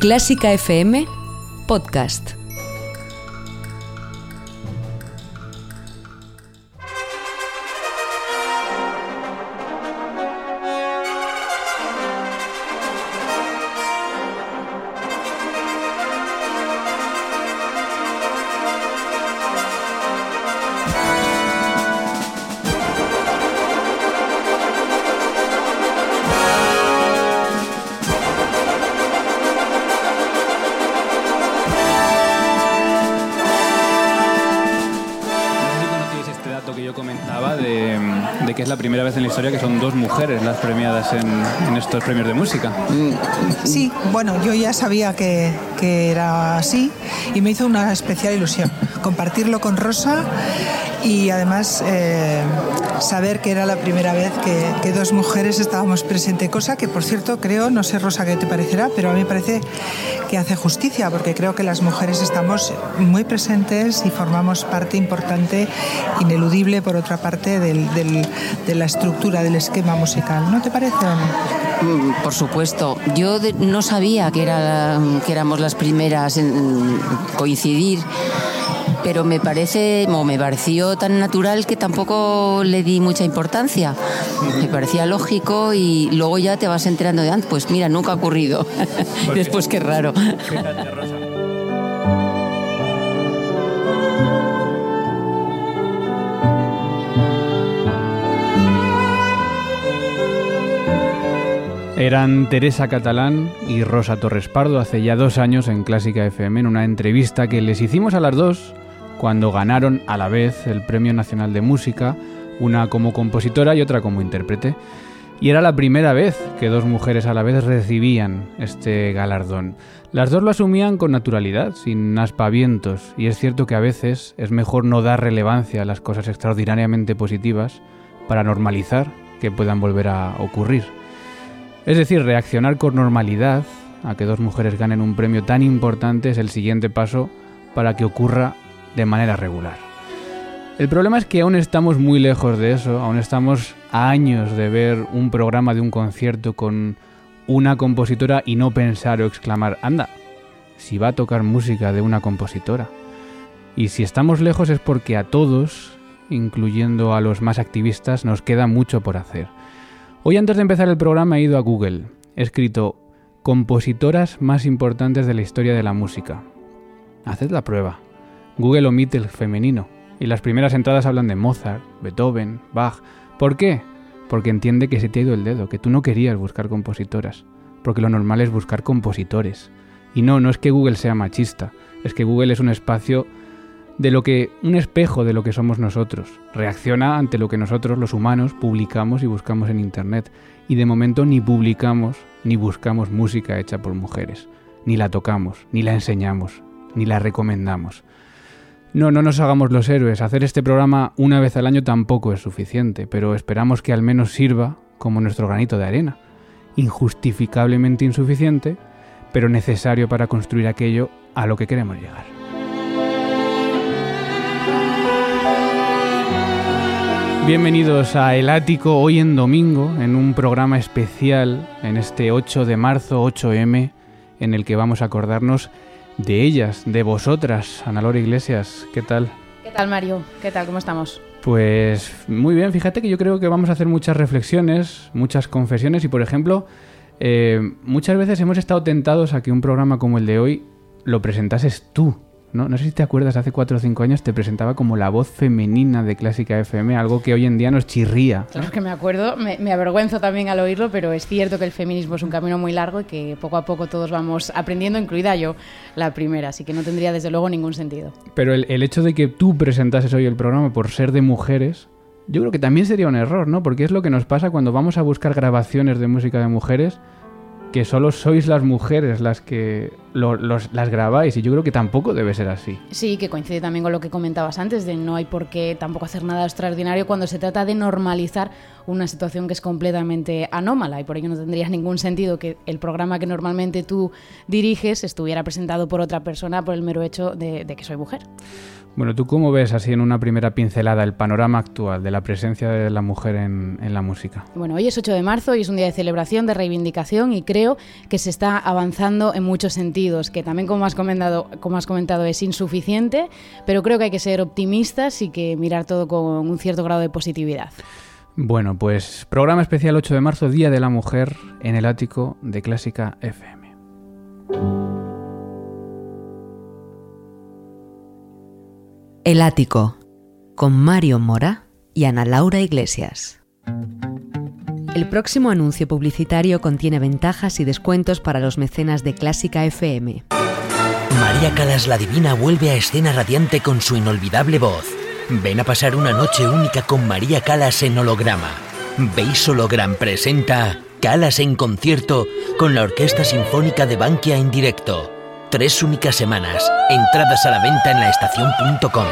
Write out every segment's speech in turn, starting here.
Clásica FM Podcast. Las premiadas en, estos premios de música. Sí, bueno, yo ya sabía que, que era así y me hizo una especial ilusión compartirlo con Rosa y además eh, saber que era la primera vez que, dos mujeres estábamos presentes, cosa que por cierto creo, no sé Rosa qué te parecerá, pero a mí me parece que hace justicia, porque creo que las mujeres estamos muy presentes y formamos parte importante, ineludible por otra parte, de la estructura, del esquema musical. ¿No te parece mm, Por supuesto. Yo no sabía que, era, que éramos las primeras en coincidir pero me parece, o me pareció tan natural que tampoco le di mucha importancia. Me parecía lógico y luego ya te vas enterando de antes, pues mira, nunca ha ocurrido. Después qué raro. Eran Teresa Catalán y Rosa Torres Pardo hace ya dos años en Clásica FM en una entrevista que les hicimos a las dos cuando ganaron a la vez el Premio Nacional de Música, una como compositora y otra como intérprete. Y era la primera vez que dos mujeres a la vez recibían este galardón. Las dos lo asumían con naturalidad, sin aspavientos, y es cierto que a veces es mejor no dar relevancia a las cosas extraordinariamente positivas para normalizar que puedan volver a ocurrir. Es decir, reaccionar con normalidad a que dos mujeres ganen un premio tan importante es el siguiente paso para que ocurra de manera regular. El problema es que aún estamos muy lejos de eso, aún estamos a años de ver un programa de un concierto con una compositora y no pensar o exclamar, anda, si va a tocar música de una compositora. Y si estamos lejos es porque a todos, incluyendo a los más activistas, nos queda mucho por hacer. Hoy antes de empezar el programa he ido a Google, he escrito compositoras más importantes de la historia de la música. Haced la prueba. Google omite el femenino y las primeras entradas hablan de Mozart, Beethoven, Bach. ¿Por qué? Porque entiende que se te ha ido el dedo, que tú no querías buscar compositoras, porque lo normal es buscar compositores. Y no, no es que Google sea machista, es que Google es un espacio de lo que un espejo de lo que somos nosotros. Reacciona ante lo que nosotros los humanos publicamos y buscamos en internet y de momento ni publicamos ni buscamos música hecha por mujeres, ni la tocamos, ni la enseñamos, ni la recomendamos. No, no nos hagamos los héroes. Hacer este programa una vez al año tampoco es suficiente, pero esperamos que al menos sirva como nuestro granito de arena. Injustificablemente insuficiente, pero necesario para construir aquello a lo que queremos llegar. Bienvenidos a El Ático hoy en domingo, en un programa especial en este 8 de marzo, 8M, en el que vamos a acordarnos de ellas, de vosotras. Ana Laura Iglesias, ¿qué tal? ¿Qué tal, Mario? ¿Qué tal? ¿Cómo estamos? Pues muy bien, fíjate que yo creo que vamos a hacer muchas reflexiones, muchas confesiones y, por ejemplo, eh, muchas veces hemos estado tentados a que un programa como el de hoy lo presentases tú. ¿No? no sé si te acuerdas, hace cuatro o cinco años te presentaba como la voz femenina de Clásica FM, algo que hoy en día nos chirría. Claro que me acuerdo, me, avergüenzo también al oírlo, pero es cierto que el feminismo es un camino muy largo y que poco a poco todos vamos aprendiendo, incluida yo la primera, así que no tendría desde luego ningún sentido. Pero el, el hecho de que tú presentases hoy el programa por ser de mujeres, yo creo que también sería un error, ¿no? Porque es lo que nos pasa cuando vamos a buscar grabaciones de música de mujeres que solo sois las mujeres las que las grabáis y yo creo que tampoco debe ser así. Sí, que coincide también con lo que comentabas antes, de no hay por qué tampoco hacer nada extraordinario cuando se trata de normalizar una situación que es completamente anómala y por ello no tendría ningún sentido que el programa que normalmente tú diriges estuviera presentado por otra persona por el mero hecho de, de que soy mujer. Bueno, ¿tú cómo ves así en una primera pincelada el panorama actual de la presencia de la mujer en, en la música? Bueno, hoy es 8 de marzo y es un día de celebración, de reivindicación y creo creo que se está avanzando en muchos sentidos, que también como has comentado, como has comentado es insuficiente, pero creo que hay que ser optimistas y que mirar todo con un cierto grado de positividad. Bueno, pues programa especial 8 de marzo, Día de la Mujer, en el ático de Clásica FM. El ático, con Mario Mora y Ana Laura Iglesias. El próximo anuncio publicitario contiene ventajas y descuentos para los mecenas de Clásica FM. María Calas la Divina vuelve a escena radiante con su inolvidable voz. Ven a pasar una noche única con María Calas en holograma. Veis Hologram presenta Calas en concierto con la Orquesta Sinfónica de Bankia en directo. Tres únicas semanas. Entradas a la venta en laestacion.com.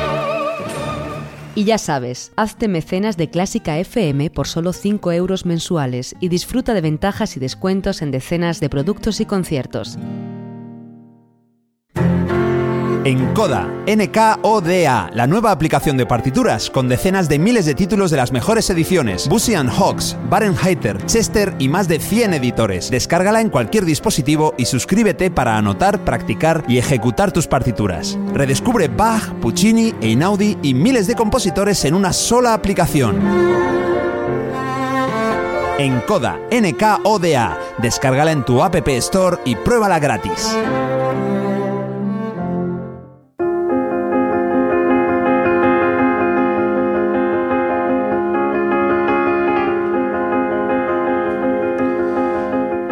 Y ya sabes, hazte mecenas de Clásica FM por solo 5 euros mensuales y disfruta de ventajas y descuentos en decenas de productos y conciertos. Encoda, NKODA, la nueva aplicación de partituras con decenas de miles de títulos de las mejores ediciones, Busy Hawks, Barenheiter, Chester y más de 100 editores. Descárgala en cualquier dispositivo y suscríbete para anotar, practicar y ejecutar tus partituras. Redescubre Bach, Puccini, Einaudi y miles de compositores en una sola aplicación. Encoda, NKODA. Descárgala en tu App Store y pruébala gratis.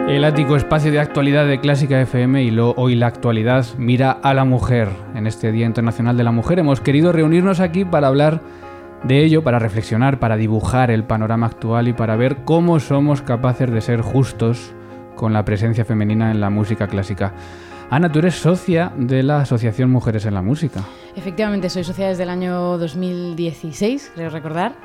El ático espacio de actualidad de Clásica FM y lo, hoy la actualidad mira a la mujer. En este Día Internacional de la Mujer hemos querido reunirnos aquí para hablar de ello, para reflexionar, para dibujar el panorama actual y para ver cómo somos capaces de ser justos con la presencia femenina en la música clásica. Ana, tú eres socia de la Asociación Mujeres en la Música. Efectivamente, soy socia desde el año 2016, creo recordar.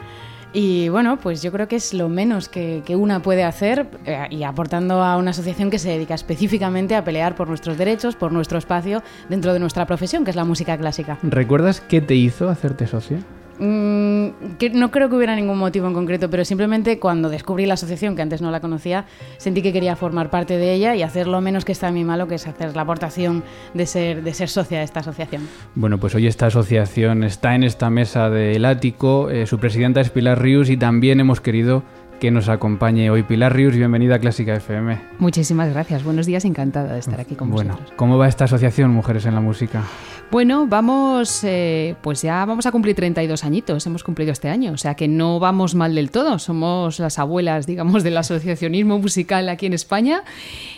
Y bueno, pues yo creo que es lo menos que, que una puede hacer eh, y aportando a una asociación que se dedica específicamente a pelear por nuestros derechos, por nuestro espacio dentro de nuestra profesión, que es la música clásica. ¿Recuerdas qué te hizo hacerte socia? Mm, no creo que hubiera ningún motivo en concreto, pero simplemente cuando descubrí la asociación, que antes no la conocía, sentí que quería formar parte de ella y hacer lo menos que está en mi malo, que es hacer la aportación de ser, de ser socia de esta asociación. Bueno, pues hoy esta asociación está en esta mesa del ático, eh, su presidenta es Pilar Ríos y también hemos querido que nos acompañe hoy. Pilar Rius, bienvenida a Clásica FM. Muchísimas gracias, buenos días, encantada de estar aquí con bueno, vosotros. ¿Cómo va esta asociación Mujeres en la Música? Bueno, vamos, eh, pues ya vamos a cumplir 32 añitos, hemos cumplido este año, o sea que no vamos mal del todo, somos las abuelas, digamos, del asociacionismo musical aquí en España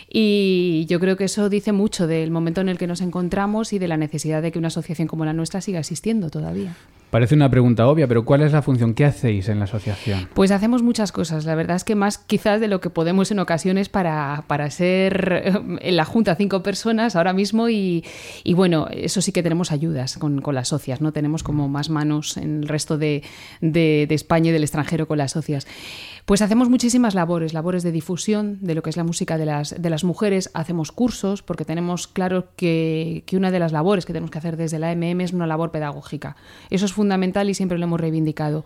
y yo creo que eso dice mucho del momento en el que nos encontramos y de la necesidad de que una asociación como la nuestra siga existiendo todavía. Parece una pregunta obvia, pero ¿cuál es la función? ¿Qué hacéis en la asociación? Pues hacemos muchas cosas. La verdad es que más quizás de lo que podemos en ocasiones para, para ser en la Junta cinco personas ahora mismo y, bueno, eso sí que tenemos ayudas con, las socias, ¿no? Tenemos como más manos en el resto de, de, de España y del extranjero con las socias. Pues hacemos muchísimas labores, labores de difusión de lo que es la música de las, de las mujeres, hacemos cursos, porque tenemos claro que, que, una de las labores que tenemos que hacer desde la MM es una labor pedagógica. Eso es fundamental y siempre lo hemos reivindicado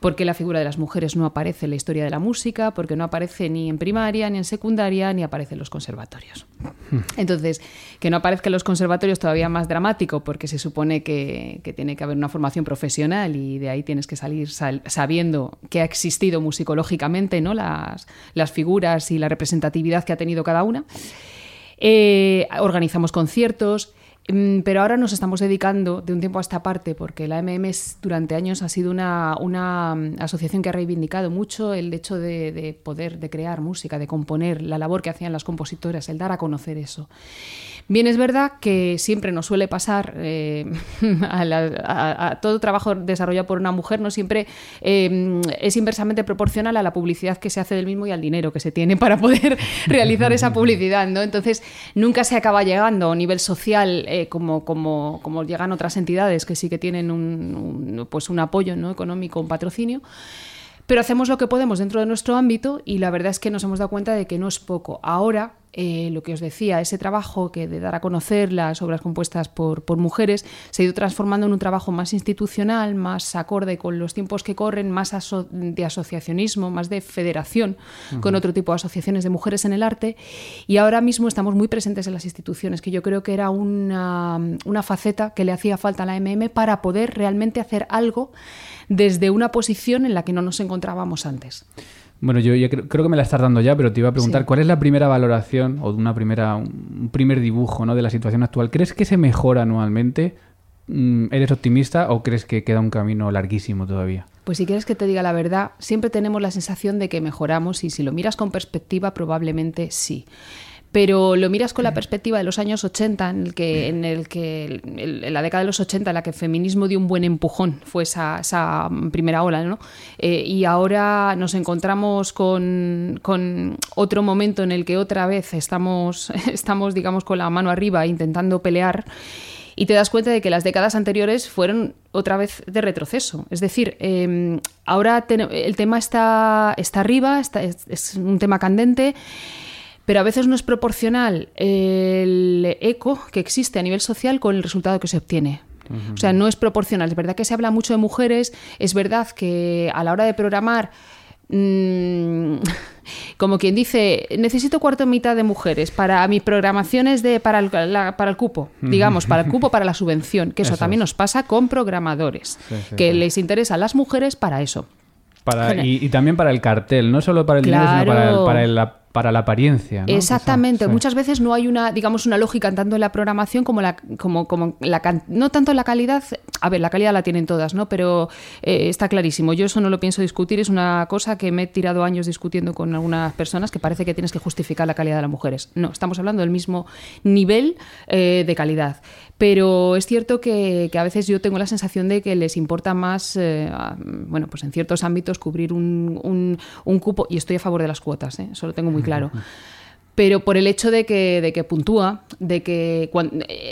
porque la figura de las mujeres no aparece en la historia de la música, porque no aparece ni en primaria, ni en secundaria, ni aparece en los conservatorios. Entonces, que no aparezca en los conservatorios todavía más dramático, porque se supone que, que tiene que haber una formación profesional y de ahí tienes que salir sal, sabiendo que ha existido musicológicamente ¿no? las, las figuras y la representatividad que ha tenido cada una. Eh, organizamos conciertos, pero ahora nos estamos dedicando de un tiempo a esta parte, porque la MMS durante años ha sido una, una asociación que ha reivindicado mucho el hecho de, de, poder, de crear música, de componer, la labor que hacían las compositoras, el dar a conocer eso. Bien, es verdad que siempre nos suele pasar eh, a, todo trabajo desarrollado por una mujer, no siempre eh, es inversamente proporcional a la publicidad que se hace del mismo y al dinero que se tiene para poder realizar esa publicidad, ¿no? Entonces, nunca se acaba llegando a nivel social como, como, como, llegan otras entidades que sí que tienen un, un pues un apoyo ¿no? económico, un patrocinio pero hacemos lo que podemos dentro de nuestro ámbito y la verdad es que nos hemos dado cuenta de que no es poco. Ahora eh, lo que os decía, ese trabajo que de dar a conocer las obras compuestas por, mujeres se ha ido transformando en un trabajo más institucional, más acorde con los tiempos que corren, más de asociacionismo, más de federación con otro tipo de asociaciones de mujeres en el arte. Y ahora mismo estamos muy presentes en las instituciones, que yo creo que era una, una faceta que le hacía falta a la MM para poder realmente hacer algo desde una posición en la que no nos encontrábamos antes. Bueno, yo, creo, que me la estás dando ya, pero te iba a preguntar, ¿cuál es la primera valoración o una primera, un primer dibujo ¿no? de la situación actual? ¿Crees que se mejora anualmente? Mm, ¿Eres optimista o crees que queda un camino larguísimo todavía? Pues si quieres que te diga la verdad, siempre tenemos la sensación de que mejoramos y si lo miras con perspectiva probablemente sí pero lo miras con la perspectiva de los años 80, en el que, en, el que en la década de los 80, en la que el feminismo dio un buen empujón, fue esa, esa primera ola, ¿no? Eh, y ahora nos encontramos con, con, otro momento en el que otra vez estamos, estamos, digamos, con la mano arriba intentando pelear. Y te das cuenta de que las décadas anteriores fueron otra vez de retroceso. Es decir, em, ahora el tema está, está arriba, está, es un tema candente pero a veces no es proporcional el eco que existe a nivel social con el resultado que se obtiene. O sea, no es proporcional. Es verdad que se habla mucho de mujeres, es verdad que a la hora de programar... Mm, como quien dice, necesito cuarto mitad de mujeres para mis programaciones de, para, el, para el cupo, digamos, para el cupo, para la subvención, que eso, también nos pasa con programadores, que les interesan las mujeres para eso. Para, y, también para el cartel, no solo para el dinero, sino para, el, para el, para la apariencia. Exactamente. Muchas veces no hay una, digamos, una lógica tanto en la programación como la, como, como la, no tanto la calidad. A ver, la calidad la tienen todas, ¿no? Pero eh, está clarísimo. Yo eso no lo pienso discutir. Es una cosa que me he tirado años discutiendo con algunas personas que parece que tienes que justificar la calidad de las mujeres. No, estamos hablando del mismo nivel eh, de calidad. Pero es cierto que, a veces yo tengo la sensación de que les importa más, eh, bueno, pues en ciertos ámbitos cubrir un, un, cupo, y estoy a favor de las cuotas, ¿eh? eso lo tengo muy claro. Pero por el hecho de que, de que puntúa, de que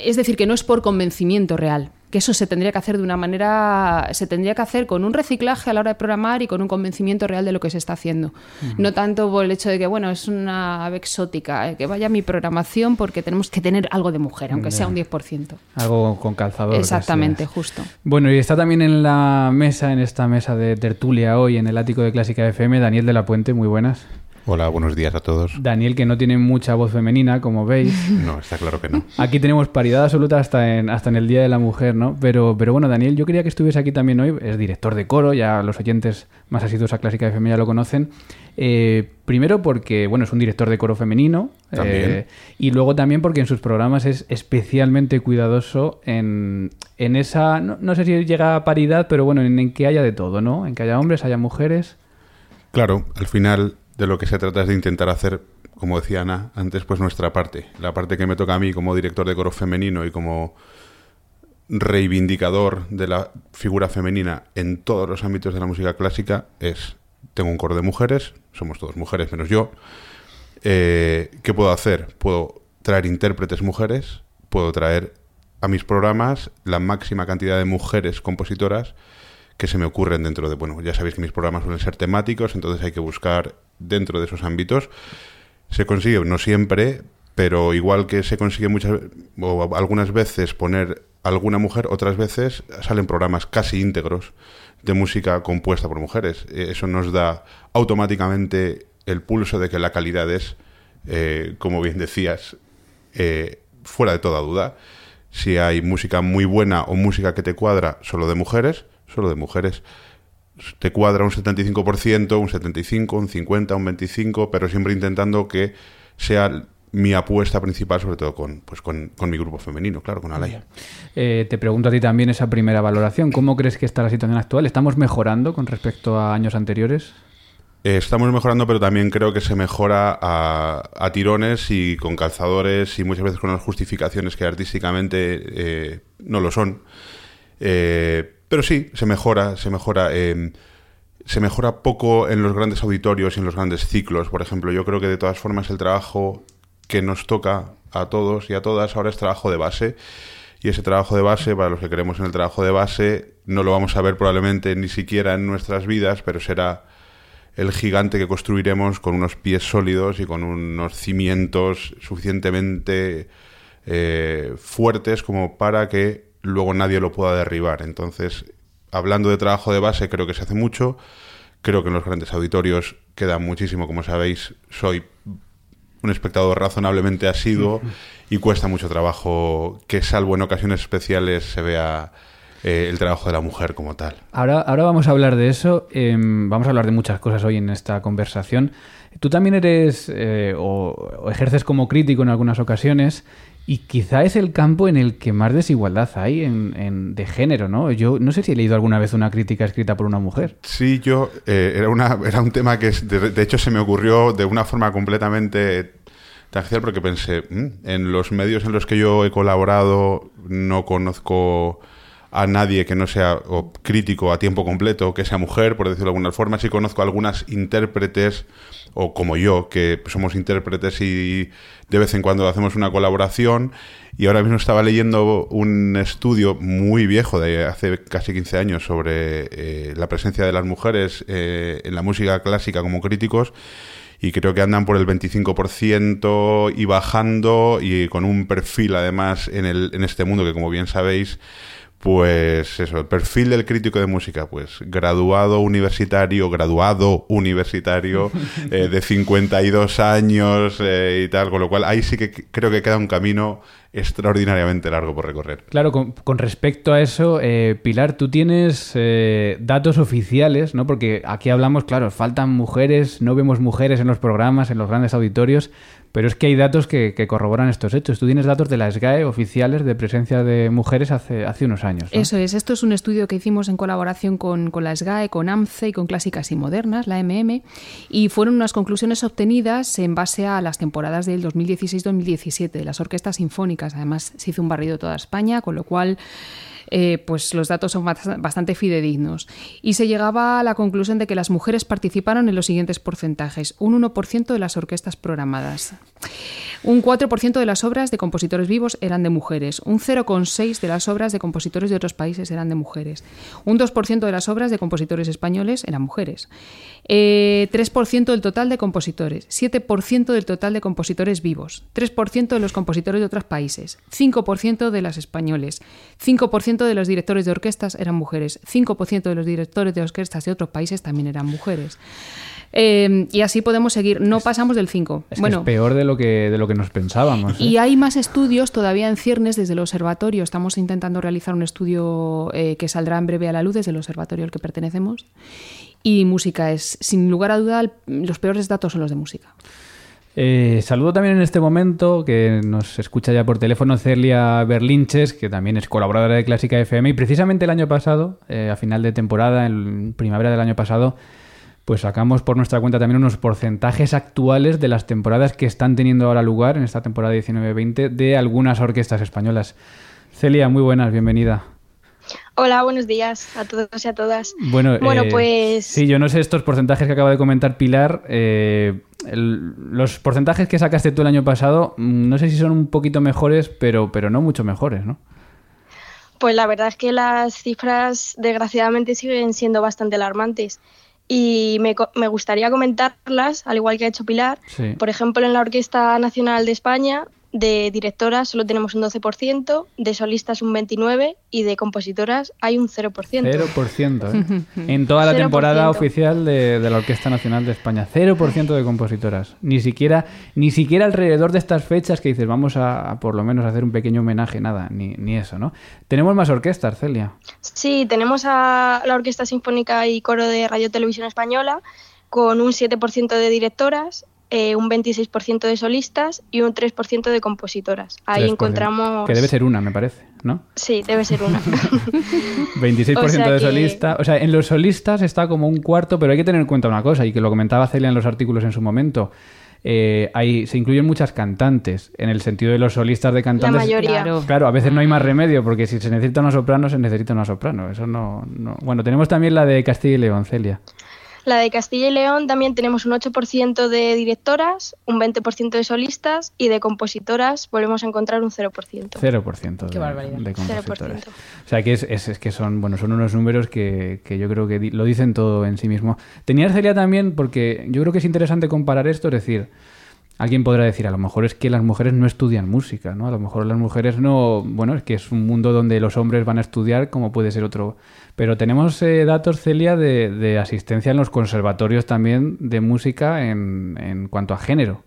es decir, que no es por convencimiento real, que eso se tendría que hacer de una manera, se tendría que hacer con un reciclaje a la hora de programar y con un convencimiento real de lo que se está haciendo. No tanto por el hecho de que, bueno, es una ave exótica, eh, que vaya mi programación porque tenemos que tener algo de mujer, aunque sea un 10%. Algo con calzador. Exactamente, justo. Bueno, y está también en la mesa, en esta mesa de tertulia hoy, en el ático de Clásica FM, Daniel de la Puente, muy buenas. Hola, buenos días a todos. Daniel, que no tiene mucha voz femenina, como veis. No, está claro que no. Aquí tenemos paridad absoluta hasta en, hasta en el Día de la Mujer, ¿no? Pero, pero bueno, Daniel, yo quería que estuviese aquí también hoy. Es director de coro, ya los oyentes más asiduos a Clásica FM ya lo conocen. Eh, primero porque, bueno, es un director de coro femenino. Eh, y luego también porque en sus programas es especialmente cuidadoso en, en esa... No, sé si llega a paridad, pero bueno, en que haya de todo, ¿no? En que haya hombres, haya mujeres. Claro, al final de lo que se trata es de intentar hacer, como decía Ana antes, pues nuestra parte. La parte que me toca a mí como director de coro femenino y como reivindicador de la figura femenina en todos los ámbitos de la música clásica es, tengo un coro de mujeres, somos todos mujeres menos yo, eh, ¿qué puedo hacer? Puedo traer intérpretes mujeres, puedo traer a mis programas la máxima cantidad de mujeres compositoras que se me ocurren dentro de, bueno, ya sabéis que mis programas suelen ser temáticos, entonces hay que buscar dentro de esos ámbitos. Se consigue, no siempre, pero igual que se consigue muchas o algunas veces poner alguna mujer, otras veces salen programas casi íntegros de música compuesta por mujeres. Eh, eso nos da automáticamente el pulso de que la calidad es, eh, como bien decías, eh, fuera de toda duda. Si hay música muy buena o música que te cuadra solo de mujeres, solo de mujeres. Te cuadra un 75%, un 75%, un 50%, un 25%, pero siempre intentando que sea mi apuesta principal, sobre todo con, pues con, mi grupo femenino, claro, con Alaya. Eh, te pregunto a ti también esa primera valoración. ¿Cómo crees que está la situación actual? ¿Estamos mejorando con respecto a años anteriores? Eh, estamos mejorando, pero también creo que se mejora a, tirones y con calzadores y muchas veces con unas justificaciones que artísticamente eh, no lo son. Eh, pero sí, se mejora, se mejora. Em, se mejora poco en los grandes auditorios y en los grandes ciclos. Por ejemplo, yo creo que de todas formas el trabajo que nos toca a todos y a todas ahora es trabajo de base. Y ese trabajo de base, para los que queremos en el trabajo de base, no lo vamos a ver probablemente ni siquiera en nuestras vidas, pero será el gigante que construiremos con unos pies sólidos y con unos cimientos suficientemente eh, fuertes como para que luego nadie lo pueda derribar. Entonces, hablando de trabajo de base, creo que se hace mucho. Creo que en los grandes auditorios queda muchísimo, como sabéis, soy un espectador razonablemente asiduo y cuesta mucho trabajo que, salvo en ocasiones especiales, se vea eh, el trabajo de la mujer como tal. Ahora, ahora vamos a hablar de eso. Em, vamos a hablar de muchas cosas hoy en esta conversación. Tú también eres eh, o, ejerces como crítico en algunas ocasiones y quizá es el campo en el que más desigualdad hay en, de género, ¿no? Yo no sé si he leído alguna vez una crítica escrita por una mujer. Sí, yo eh, era, una, era un tema que de, hecho se me ocurrió de una forma completamente tangencial porque pensé, mm, en los medios en los que yo he colaborado no conozco a nadie que no sea crítico a tiempo completo, que sea mujer, por decirlo de alguna forma. Sí conozco algunas intérpretes, o como yo, que somos intérpretes y de vez en cuando hacemos una colaboración. Y ahora mismo estaba leyendo un estudio muy viejo, de hace casi 15 años, sobre eh, la presencia de las mujeres eh, en la música clásica como críticos y creo que andan por el 25% y bajando y con un perfil además en, el, en este mundo que como bien sabéis pues eso, el perfil del crítico de música, pues graduado universitario, graduado universitario eh, de 52 años eh, y tal, con lo cual ahí sí que creo que queda un camino extraordinariamente largo por recorrer. Claro, con, respecto a eso, eh, Pilar, tú tienes datos oficiales, ¿no? Porque aquí hablamos, claro, faltan mujeres, no vemos mujeres en los programas, en los grandes auditorios, pero es que hay datos que, corroboran estos hechos. Tú tienes datos de la SGAE oficiales de presencia de mujeres hace, hace unos años. Eso es. Esto es un estudio que hicimos en colaboración con, la SGAE, con AMCE y con Clásicas y Modernas, la MM, y fueron unas conclusiones obtenidas en base a las temporadas del 2016-2017 de las orquestas sinfónicas. Además, se hizo un barrido toda España, con lo cual eh, pues los datos son bastante fidedignos. Y se llegaba a la conclusión de que las mujeres participaron en los siguientes porcentajes. Un 1% de las orquestas programadas. Un 4% de las obras de compositores vivos eran de mujeres. Un 0,6% de las obras de compositores de otros países eran de mujeres. Un 2% de las obras de compositores españoles eran mujeres. 3% eh, del total de compositores. 7% del total de compositores vivos. 3% de los compositores de otros países. 5% de las españoles. 5% de los directores de orquestas eran mujeres, 5% de los directores de orquestas de otros países también eran mujeres. Eh, y así podemos seguir. No pasamos del 5. Es, bueno, es peor de lo que de lo que nos pensábamos. Y ¿eh? hay más estudios todavía en ciernes desde el observatorio. Estamos intentando realizar un estudio eh, que saldrá en breve a la luz desde el observatorio al que pertenecemos. Y música es, sin lugar a duda, los peores datos son los de música. Eh, saludo también en este momento, que nos escucha ya por teléfono, Celia Berlinches, que también es colaboradora de Clásica FM. Y precisamente el año pasado, eh, a final de temporada, en primavera del año pasado, pues sacamos por nuestra cuenta también unos porcentajes actuales de las temporadas que están teniendo ahora lugar en esta temporada 19-20 de algunas orquestas españolas. Celia, muy buenas, bienvenida. Hola, buenos días a todos y a todas. Bueno, bueno eh, pues... Sí, yo no sé estos porcentajes que acaba de comentar Pilar. Eh, los porcentajes que sacaste tú el año pasado, mm, no sé si son un poquito mejores, pero, pero no mucho mejores, ¿no? Pues la verdad es que las cifras, desgraciadamente, siguen siendo bastante alarmantes. Y me, me gustaría comentarlas, al igual que ha hecho Pilar. Por ejemplo, en la Orquesta Nacional de España de directoras solo tenemos un 12%, de solistas un 29% y de compositoras hay un 0%. 0%, ¿eh? en toda la temporada oficial de, la Orquesta Nacional de España. 0% de compositoras. Ni siquiera, ni siquiera alrededor de estas fechas que dices, vamos a, por lo menos hacer un pequeño homenaje, nada, ni, ni eso, ¿no? Tenemos más orquestas, Celia. Sí, tenemos a la Orquesta Sinfónica y Coro de Radio Televisión Española con un 7% de directoras, eh, un 26% de solistas y un 3% de compositoras. Ahí encontramos... Que debe ser una, me parece, ¿no? Sí, debe ser una. 26% de solistas. O sea, en los solistas está como un cuarto, pero hay que tener en cuenta una cosa, y que lo comentaba Celia en los artículos en su momento. Eh, se incluyen muchas cantantes, en el sentido de los solistas de cantantes. La mayoría. Claro, a veces no hay más remedio, porque si se necesita una soprano, se necesita una soprano. Eso no, no... Bueno, tenemos también la de Castilla y León, Celia. La de Castilla y León también tenemos un 8% de directoras, un 20% de solistas y de compositoras volvemos a encontrar un 0%. 0% de, de compositoras. O sea que es, es, que son, bueno, son unos números que, que, yo creo que lo dicen todo en sí mismo. Tenía Celia también, porque yo creo que es interesante comparar esto, es decir, Alguien podrá decir, a lo mejor es que las mujeres no estudian música, ¿no? A lo mejor las mujeres no... Bueno, es que es un mundo donde los hombres van a estudiar como puede ser otro. Pero tenemos eh, datos, Celia, de, asistencia en los conservatorios también de música en, cuanto a género.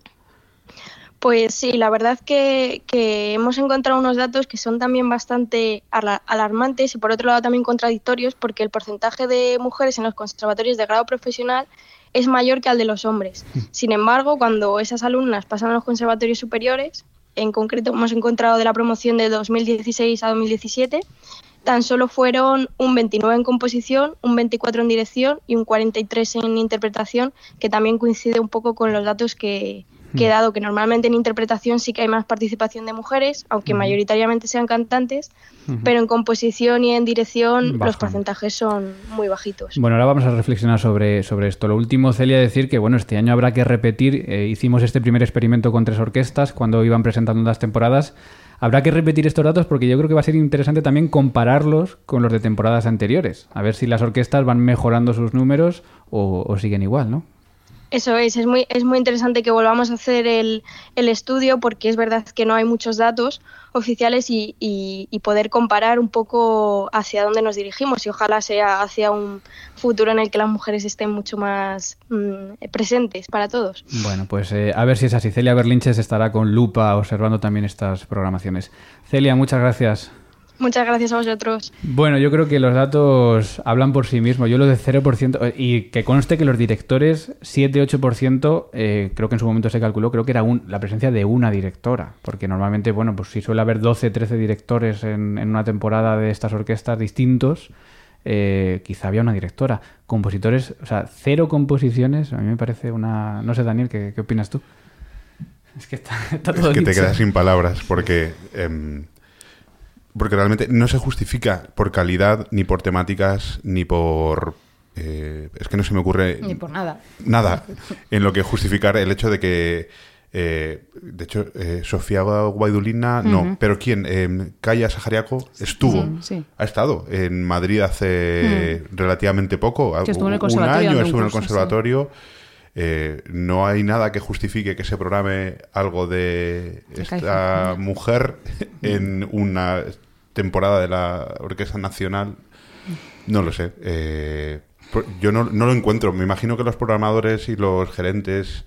Pues sí, la verdad que, hemos encontrado unos datos que son también bastante alarmantes y por otro lado también contradictorios porque el porcentaje de mujeres en los conservatorios de grado profesional es mayor que al de los hombres. Sin embargo, cuando esas alumnas pasan a los conservatorios superiores, en concreto hemos encontrado de la promoción de 2016 a 2017, tan solo fueron un 29 en composición, un 24 en dirección y un 43 en interpretación, que también coincide un poco con los datos que, que hmm. dado que normalmente en interpretación sí que hay más participación de mujeres, aunque mayoritariamente sean cantantes, pero en composición y en dirección los porcentajes son muy bajitos. Bueno, ahora vamos a reflexionar sobre, sobre esto. Lo último, Celia, decir que bueno, este año habrá que repetir, eh, hicimos este primer experimento con tres orquestas cuando iban presentando las temporadas. Habrá que repetir estos datos porque yo creo que va a ser interesante también compararlos con los de temporadas anteriores. A ver si las orquestas van mejorando sus números o, o siguen igual, ¿no? Eso es, es muy, es muy interesante que volvamos a hacer el, el estudio porque es verdad que no hay muchos datos oficiales y, y, poder comparar un poco hacia dónde nos dirigimos y ojalá sea hacia un futuro en el que las mujeres estén mucho más mm, presentes para todos. Bueno, pues eh, a ver si es así. Celia Berlinches estará con lupa observando también estas programaciones. Celia, muchas gracias. Muchas gracias a vosotros. Bueno, yo creo que los datos hablan por sí mismos. Yo lo de 0%, y que conste que los directores, 7-8%, eh, creo que en su momento se calculó, creo que era un, la presencia de una directora. Porque normalmente, bueno, pues si suele haber 12, 13 directores en, una temporada de estas orquestas distintos, eh, quizá había una directora. Compositores, o sea, cero composiciones, a mí me parece una... No sé, Daniel, ¿qué, opinas tú? Es que está, todo Es que te quedas sin palabras, porque... Em, porque realmente no se justifica por calidad, ni por temáticas, ni por... Eh, es que no se me ocurre... Ni por nada. Nada en lo que justificar el hecho de que... Eh, de hecho, eh, Sofía Guaidulina, no, pero ¿quién? Eh, Kaya Sajariaco estuvo, ha estado en Madrid hace relativamente poco, un año estuvo en el conservatorio. No hay nada que justifique que se programe algo de esta mujer en una temporada de la Orquesta Nacional. No lo sé. Eh, yo no, lo encuentro. Me imagino que los programadores y los gerentes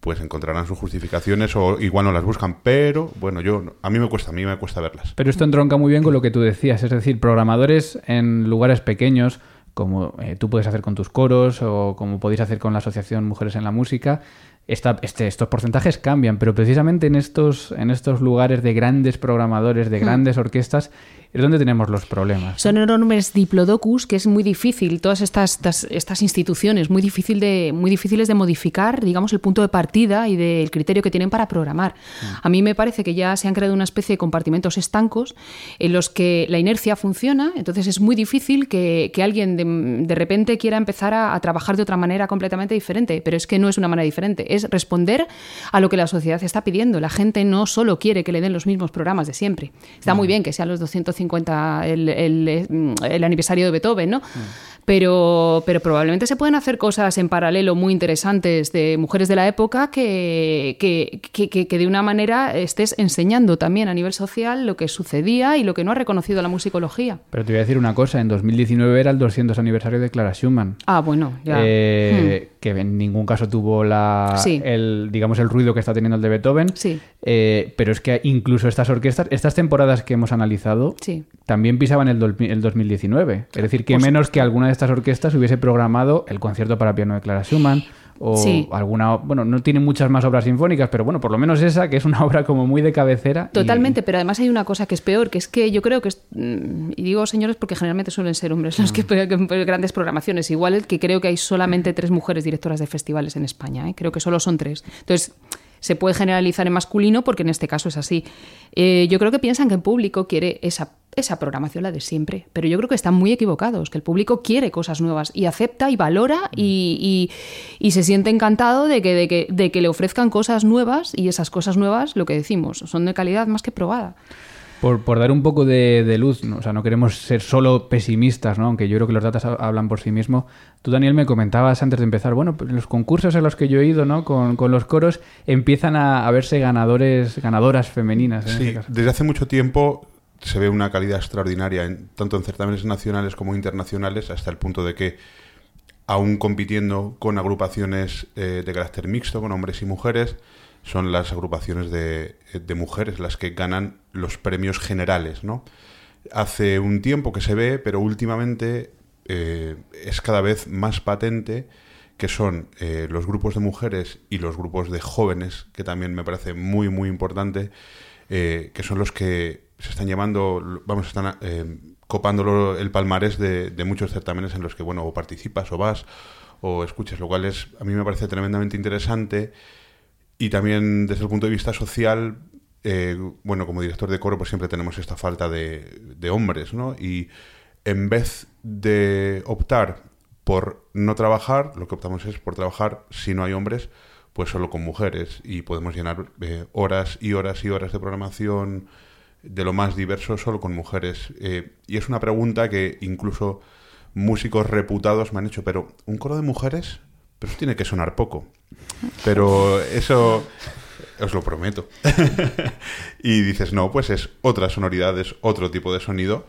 pues encontrarán sus justificaciones o igual no las buscan, pero bueno, yo a mí me cuesta, a mí me cuesta verlas. Pero esto entronca muy bien con lo que tú decías, es decir, programadores en lugares pequeños como eh, tú puedes hacer con tus coros o como podéis hacer con la Asociación Mujeres en la Música. Esta, este, estos porcentajes cambian, pero precisamente en estos, en estos lugares de grandes programadores, de hmm. grandes orquestas, es donde tenemos los problemas. Son enormes diplodocus que es muy difícil, todas estas, estas, instituciones, muy, difícil de, muy difíciles de modificar, digamos, el punto de partida y del criterio que tienen para programar. Mm. A mí me parece que ya se han creado una especie de compartimentos estancos en los que la inercia funciona, entonces es muy difícil que, alguien de, repente quiera empezar a, trabajar de otra manera completamente diferente, pero es que no es una manera diferente, es responder a lo que la sociedad está pidiendo. La gente no solo quiere que le den los mismos programas de siempre. Está muy bien que sean los 250 50 el, el, aniversario de Beethoven, ¿no? Mm. Pero, pero probablemente se pueden hacer cosas en paralelo muy interesantes de mujeres de la época que, que, que, que, de una manera estés enseñando también a nivel social lo que sucedía y lo que no ha reconocido la musicología. Pero te voy a decir una cosa, en 2019 era el 200 aniversario de Clara Schumann. Ah, bueno, ya. Eh, hmm. Que en ningún caso tuvo la, el, digamos, el ruido que está teniendo el de Beethoven. Sí. Eh, pero es que incluso estas orquestas, estas temporadas que hemos analizado, sí. también pisaban el, el 2019. Es decir, que pues menos que alguna de estas orquestas hubiese programado el concierto para piano de Clara Schumann o alguna, bueno, no tiene muchas más obras sinfónicas, pero bueno, por lo menos esa, que es una obra como muy de cabecera. Totalmente, pero además hay una cosa que es peor, que es que yo creo que, mm, y digo señores porque generalmente suelen ser hombres los que, que grandes programaciones, igual que creo que hay solamente tres mujeres directoras de festivales en España, ¿eh? creo que solo son tres. Entonces, se puede generalizar en masculino porque en este caso es así. Eh, yo creo que piensan que el público quiere esa esa programación la de siempre. Pero yo creo que están muy equivocados, que el público quiere cosas nuevas y acepta y valora y, se siente encantado de que, de, que, de que le ofrezcan cosas nuevas y esas cosas nuevas, lo que decimos, son de calidad más que probada. Por, por, dar un poco de, luz, ¿no? o sea, no queremos ser solo pesimistas, ¿no? aunque yo creo que los datos hablan por sí mismos. Tú, Daniel, me comentabas antes de empezar, bueno, pues los concursos en los que yo he ido ¿no? con, con los coros empiezan a, verse ganadores, ganadoras femeninas. sí, este desde hace mucho tiempo se ve una calidad extraordinaria, en, tanto en certámenes nacionales como internacionales, hasta el punto de que, aún compitiendo con agrupaciones eh, de carácter mixto, con hombres y mujeres, son las agrupaciones de, mujeres las que ganan los premios generales, ¿no? Hace un tiempo que se ve, pero últimamente eh, es cada vez más patente que son eh, los grupos de mujeres y los grupos de jóvenes, que también me parece muy, muy importante, que son los que se están llevando, vamos, están eh, copando el palmarés de, muchos certámenes en los que, bueno, o participas o vas o escuchas, lo cual es, a mí me parece tremendamente interesante y también desde el punto de vista social, eh, bueno, como director de coro, pues siempre tenemos esta falta de, hombres, ¿no? Y en vez de optar por no trabajar, lo que optamos es por trabajar, si no hay hombres, pues solo con mujeres y podemos llenar eh, horas y horas y horas de programación de lo más diverso solo con mujeres. Eh, y es una pregunta que incluso músicos reputados me han hecho, pero ¿un coro de mujeres? Pero eso tiene que sonar poco. Pero eso os lo prometo. y dices, no, pues es otra sonoridad, es otro tipo de sonido,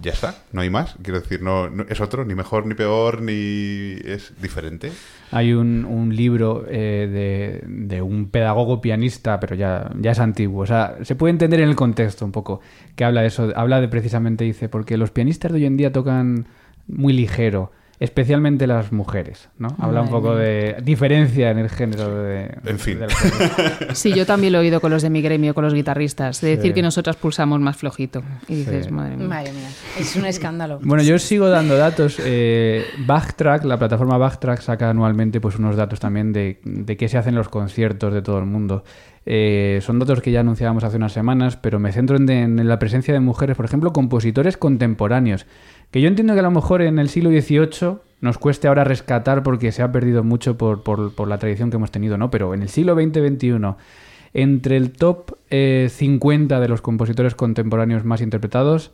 ya está, no hay más. Quiero decir, no, es otro, ni mejor, ni peor, ni es diferente. Hay un, un libro eh, de, de, un pedagogo pianista, pero ya, ya es antiguo. O sea, se puede entender en el contexto un poco, que habla de eso, habla de precisamente, dice, porque los pianistas de hoy en día tocan muy ligero especialmente las mujeres, ¿no? Habla un poco de diferencia en el género de... En fin. sí, yo también lo he oído con los de mi gremio, con los guitarristas, de decir que nosotras pulsamos más flojito. Y dices, madre mía. Madre mía, es un escándalo. Bueno, yo sigo dando datos. Eh, Backtrack, la plataforma Backtrack saca anualmente pues unos datos también de, de qué se hacen los conciertos de todo el mundo. Eh, son datos que ya anunciábamos hace unas semanas, pero me centro en la presencia de mujeres, por ejemplo, compositores contemporáneos. Que yo entiendo que a lo mejor en el siglo XVIII nos cueste ahora rescatar porque se ha perdido mucho por, por, la tradición que hemos tenido, ¿no? Pero en el siglo XX-XXI, entre el top 50 eh, de los compositores contemporáneos más interpretados,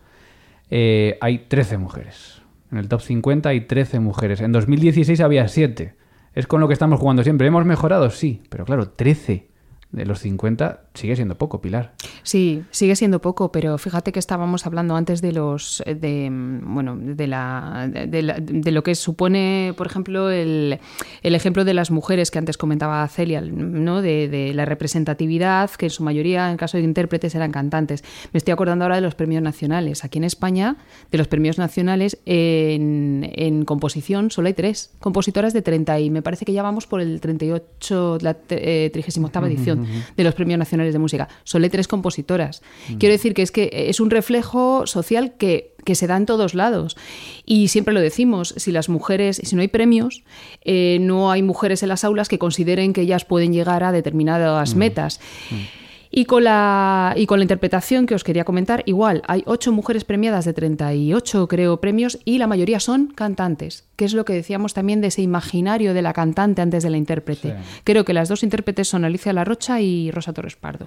eh, hay 13 mujeres. En el top 50 hay 13 mujeres. En 2016 había 7. Es con lo que estamos jugando siempre. ¿Hemos mejorado? Sí, pero claro, 13 de los 50 sigue siendo poco, Pilar. Sí, sigue siendo poco, pero fíjate que estábamos hablando antes de los de bueno, de la de, lo que supone, por ejemplo, el, el, ejemplo de las mujeres que antes comentaba Celia, ¿no? De, la representatividad, que en su mayoría, en caso de intérpretes, eran cantantes. Me estoy acordando ahora de los premios nacionales. Aquí en España, de los premios nacionales, en, en composición solo hay tres compositoras de 30 y me parece que ya vamos por el 38, la 38 edición de los premios nacionales de música. Son tres compositoras. Quiero decir que es que es un reflejo social que, se da en todos lados. Y siempre lo decimos, si las mujeres, si no hay premios, eh, no hay mujeres en las aulas que consideren que ellas pueden llegar a determinadas metas. Y con, la, y con la interpretación que os quería comentar, igual, hay ocho mujeres premiadas de 38, creo, premios, y la mayoría son cantantes, que es lo que decíamos también de ese imaginario de la cantante antes de la intérprete. Creo que las dos intérpretes son Alicia La Rocha y Rosa Torres Pardo.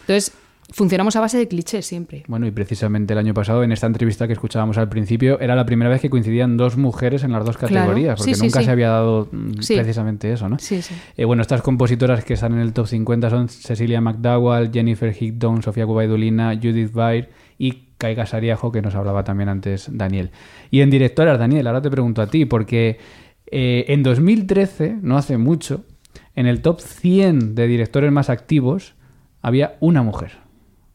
Entonces, funcionamos a base de clichés siempre. Bueno, y precisamente el año pasado, en esta entrevista que escuchábamos al principio, era la primera vez que coincidían dos mujeres en las dos categorías, porque nunca se había dado mm, precisamente eso, ¿no? Sí, sí. Eh, bueno, estas compositoras que están en el top 50 son Cecilia McDowell, Jennifer Higdon, Sofía Cubaidulina, Judith Bair y Caiga Sariajo, que nos hablaba también antes Daniel. Y en directoras, Daniel, ahora te pregunto a ti, porque eh, en 2013, no hace mucho, en el top 100 de directores más activos había una mujer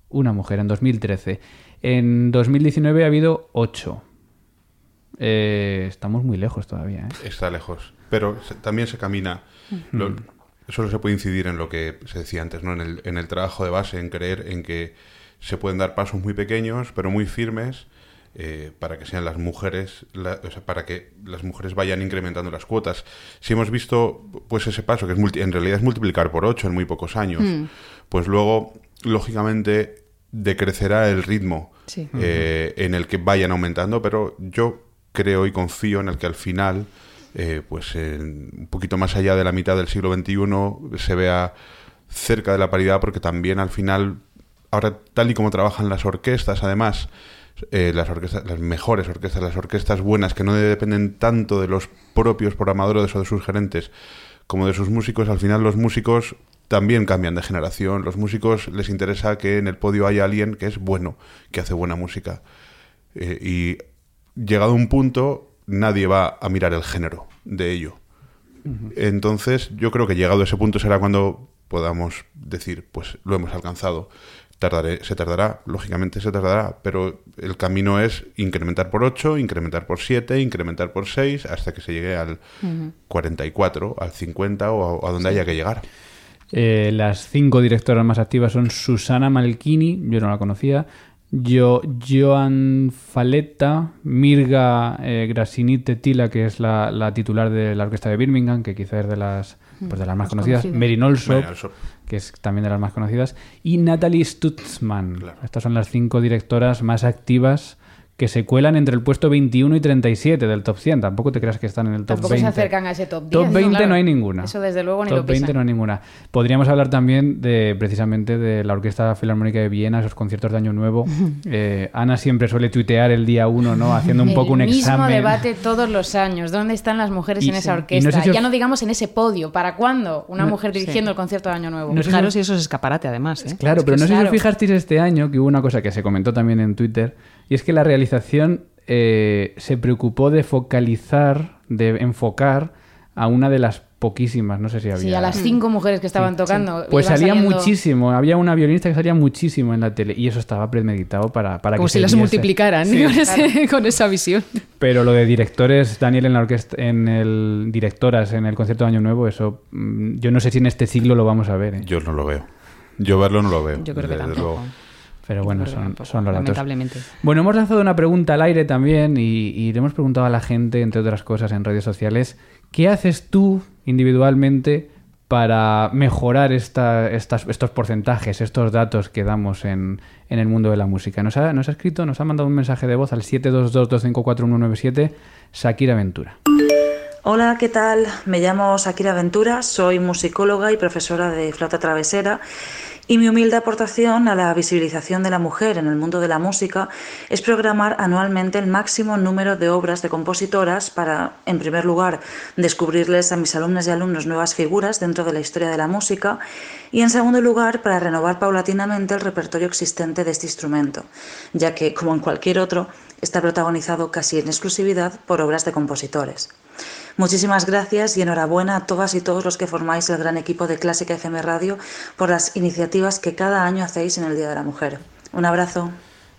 una mujer en 2013. En 2019 ha habido ocho. Eh, estamos muy lejos todavía. ¿eh? Está lejos, pero también se camina. solo se puede incidir en lo que se decía antes, ¿no? En el, en el trabajo de base, en creer en que se pueden dar pasos muy pequeños, pero muy firmes, eh, para que sean las mujeres, o sea, para que las mujeres vayan incrementando las cuotas. Si hemos visto, pues ese paso, que es en realidad es multiplicar por ocho en muy pocos años, mm. pues luego lógicamente decrecerá el ritmo eh, en el que vayan aumentando, pero yo creo y confío en el que al final, eh, pues un poquito más allá de la mitad del siglo XXI, se vea cerca de la paridad, porque también al final, ahora tal y como trabajan las orquestas, además, eh, las orquestas, las mejores orquestas, las orquestas buenas que no dependen tanto de los propios programadores o de sus gerentes como de sus músicos, al final los músicos también cambian de generación. Los músicos les interesa que en el podio haya alguien que es bueno, que hace buena música. Eh, y llegado un punto, nadie va a mirar el género de ello. Entonces, yo creo que llegado a ese punto será cuando podamos decir, pues lo hemos alcanzado tardaré, se tardará, lógicamente se tardará, pero el camino es incrementar por 8, incrementar por 7, incrementar por 6, hasta que se llegue al 44, al 50 o a, donde haya que llegar. Eh, las cinco directoras más activas son Susana Malchini, yo no la conocía, yo, Joan Faletta, Mirga eh, Grasinite Tila, que es la, la, titular de la orquesta de Birmingham, que quizás es de las, pues de las más conocidas, Merin Olsop, que es también de las más conocidas, y Natalie Stutzman. Estas son las cinco directoras más activas que se cuelan entre el puesto 21 y 37 del top 100. Tampoco te creas que están en el top Tampoco 20. se acercan a ese top 10. Top 20 no, hay ninguna. Eso desde luego ni top lo pisan. 20 no hay ninguna. Podríamos hablar también de precisamente de la Orquesta Filarmónica de Viena, esos conciertos de Año Nuevo. Eh, Ana siempre suele tuitear el día 1, ¿no? Haciendo un poco un el mismo examen. debate todos los años. ¿Dónde están las mujeres Y en esa no orquesta? sé si os- Ya no digamos en ese podio. ¿Para cuándo una No- mujer dirigiendo sí. el concierto de Año Nuevo? No sé Claro, si- si eso es escaparate, además. ¿eh? Claro, Es pero no sé si claro. os fijasteis este año que hubo una cosa que se comentó también en Twitter, y es que la realización eh, se preocupó de focalizar, de enfocar a una de las poquísimas, no sé si había... Sí, a las cinco mujeres que estaban tocando. Pues salía saliendo- muchísimo, había una violinista que salía muchísimo en la tele y eso estaba premeditado para, para Como que si se las viese. multiplicaran Sí. con, ese- con esa visión. Pero lo de directores, Daniel en la orquesta, en el directoras en el concierto de Año Nuevo, eso mm, yo no sé si en este siglo lo vamos a ver. ¿eh? Yo no lo veo. Yo verlo no lo veo. Yo creo que tampoco. luego. Pero bueno, son, tampoco, son los datos. Lamentablemente. Bueno, hemos lanzado una pregunta al aire también y, y le hemos preguntado a la gente, entre otras cosas, en redes sociales, ¿qué haces tú individualmente para mejorar esta, estas, estos porcentajes, estos datos que damos en, en el mundo de la música? Nos ha, nos ha escrito, nos ha mandado un mensaje de voz al 722254197 Shakira Ventura. Hola, ¿qué tal? Me llamo Shakira Ventura, soy musicóloga y profesora de flauta travesera y mi humilde aportación a la visibilización de la mujer en el mundo de la música es programar anualmente el máximo número de obras de compositoras para, en primer lugar, descubrirles a mis alumnas y alumnos nuevas figuras dentro de la historia de la música y, en segundo lugar, para renovar paulatinamente el repertorio existente de este instrumento, ya que, como en cualquier otro, está protagonizado casi en exclusividad por obras de compositores. Muchísimas gracias y enhorabuena a todas y todos los que formáis el gran equipo de Clásica FM Radio por las iniciativas que cada año hacéis en el Día de la Mujer. Un abrazo.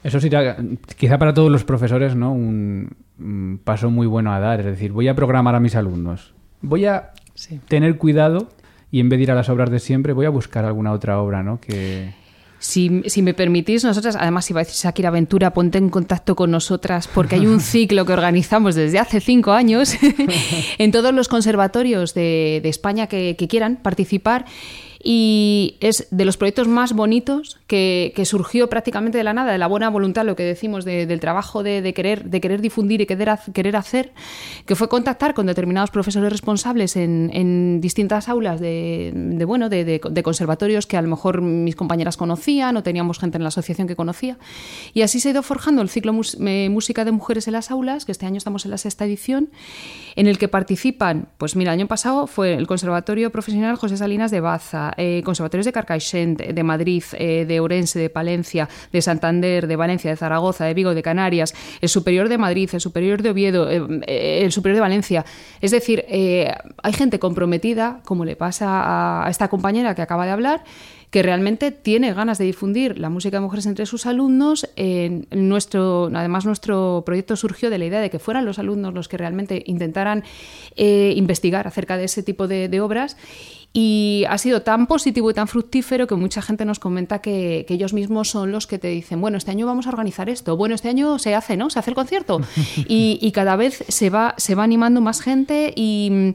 Eso sería, quizá para todos los profesores, ¿no? Un, un paso muy bueno a dar. Es decir, voy a programar a mis alumnos. Voy a Sí. tener cuidado y en vez de ir a las obras de siempre, voy a buscar alguna otra obra, ¿no? Que... Si, si me permitís, nosotras, además, si va a Shakira Ventura, ponte en contacto con nosotras, porque hay un ciclo que organizamos desde hace cinco años en todos los conservatorios de, de España que, que quieran participar. Y es de los proyectos más bonitos que, que surgió prácticamente de la nada, de la buena voluntad, lo que decimos, de- del trabajo de, de querer, de querer difundir y querer, querer hacer, que fue contactar con determinados profesores responsables en, en distintas aulas de, de, bueno, de, conservatorios que a lo mejor mis compañeras conocían o teníamos gente en la asociación que conocía. Y así se ha ido forjando el ciclo eh, Música de Mujeres en las Aulas, que este año estamos en la sexta edición, en el que participan, pues mira, el año pasado fue el Conservatorio Profesional José Salinas de Baza, eh, conservatorios de Carcaixent, de Madrid, eh, de Orense, de Palencia, de Santander, de Valencia, de Zaragoza, de Vigo, de Canarias, el Superior de Madrid, el Superior de Oviedo, eh, el Superior de Valencia. Es decir, hay gente comprometida, como le pasa a, esta compañera que acaba de hablar, que realmente tiene ganas de difundir la música de mujeres entre sus alumnos. Nuestro, además, nuestro proyecto surgió de la idea de que fueran los alumnos los que realmente intentaran investigar acerca de ese tipo de obras. Y ha sido tan positivo y tan fructífero que mucha gente nos comenta que, que ellos mismos son los que te dicen, bueno, este año vamos a organizar esto, bueno, este año se hace, ¿no? Se hace el concierto. y, y cada vez se va, se va animando más gente y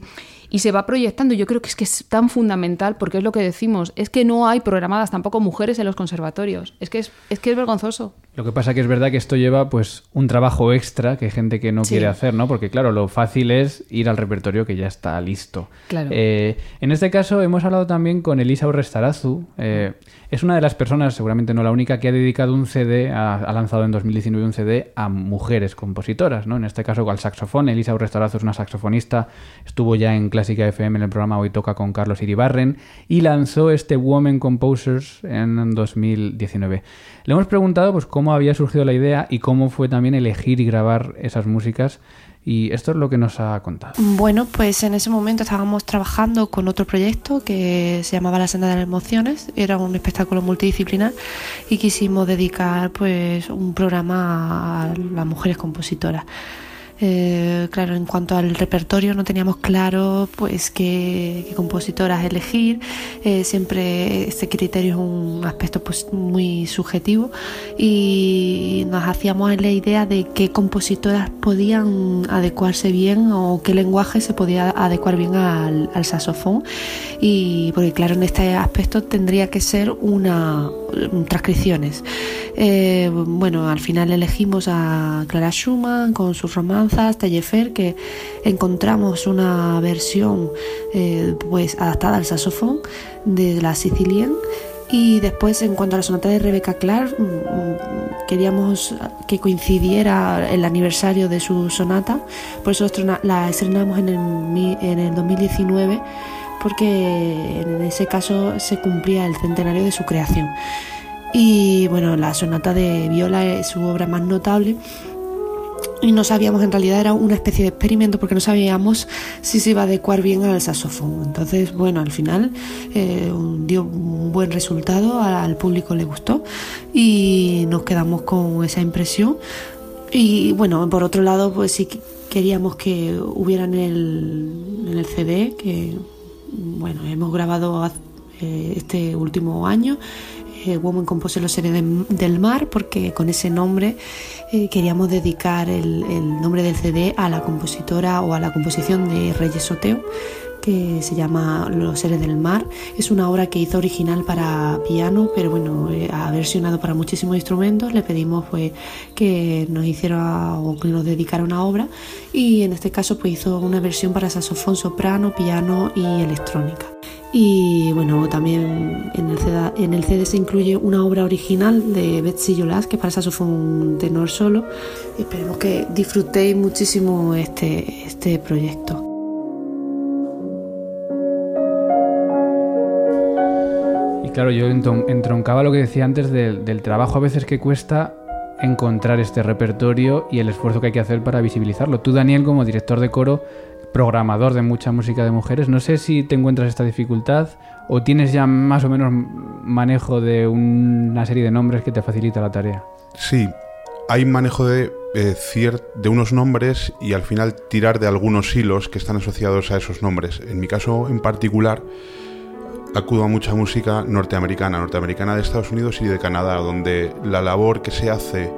y se va proyectando. Yo creo que es que es tan fundamental porque es lo que decimos, es que no hay programadas tampoco mujeres en los conservatorios. Es que es, es que es vergonzoso. Lo que pasa que es verdad que esto lleva pues un trabajo extra que hay gente que no quiere hacer, ¿no? Porque claro, lo fácil es ir al repertorio que ya está listo. Claro. Eh, en este caso hemos hablado también con Elisa Urrestarazu. Eh, es una de las personas, seguramente no la única, que ha dedicado un CD, ha, lanzado en 2019 un CD a mujeres compositoras, ¿no? En este caso al saxofón. Elisa Urrestarazu es una saxofonista, estuvo ya en Clásica FM en el programa Hoy Toca con Carlos Iribarren y lanzó este Women Composers en 2019. Le hemos preguntado pues cómo había surgido la idea y cómo fue también elegir y grabar esas músicas y esto es lo que nos ha contado. Bueno, pues en ese momento estábamos trabajando con otro proyecto que se llamaba La Senda de las Emociones, era un espectáculo multidisciplinar y quisimos dedicar pues un programa a las mujeres compositoras. Eh, claro, en cuanto al repertorio no teníamos claro pues qué, compositoras elegir. Eh, siempre este criterio es un aspecto pues, muy subjetivo y nos hacíamos la idea de qué compositoras podían adecuarse bien o qué lenguaje se podía adecuar bien al, saxofón. Y porque claro, en este aspecto tendría que ser una transcripciones. Eh, bueno, al final elegimos a Clara Schumann con sus romanzas, Tellefer, que encontramos una versión eh, pues adaptada al saxofón de la Sicilian. Y después, en cuanto a la sonata de Rebecca Clark, mm, mm, queríamos que coincidiera el aniversario de su sonata, por eso la estrenamos en el, en el 2019 porque en ese caso se cumplía el centenario de su creación. Y bueno, la sonata de Viola es su obra más notable. Y no sabíamos, en realidad era una especie de experimento porque no sabíamos si se iba a adecuar bien al saxofón. Entonces, bueno, al final eh, dio un buen resultado, al público le gustó y nos quedamos con esa impresión. Y bueno, por otro lado, pues sí queríamos que hubiera en el, el CD, que bueno, hemos grabado eh, este último año. Eh, Woman compose los seres del mar porque con ese nombre eh, queríamos dedicar el, nombre del CD a la compositora o a la composición de Reyes Soteo que se llama Los seres del mar. Es una obra que hizo original para piano, pero bueno, ha versionado para muchísimos instrumentos. Le pedimos pues que nos hiciera o que nos dedicara una obra y en este caso pues hizo una versión para saxofón, soprano, piano y electrónica. Y bueno, también en el, CD, en se incluye una obra original de Betsy Jolas, que para saxofón tenor solo. Esperemos que disfrutéis muchísimo este, este proyecto. Y claro, yo entroncaba lo que decía antes del trabajo a veces que cuesta encontrar este repertorio y el esfuerzo que hay que hacer para visibilizarlo. Tú, Daniel, como director de coro, programador de mucha música de mujeres. No sé si te encuentras esta dificultad o tienes ya más o menos manejo de una serie de nombres que te facilita la tarea. Sí, hay manejo de, eh, de unos nombres y al final tirar de algunos hilos que están asociados a esos nombres. En mi caso en particular, acudo a mucha música norteamericana, norteamericana de Estados Unidos y de Canadá, donde la labor que se hace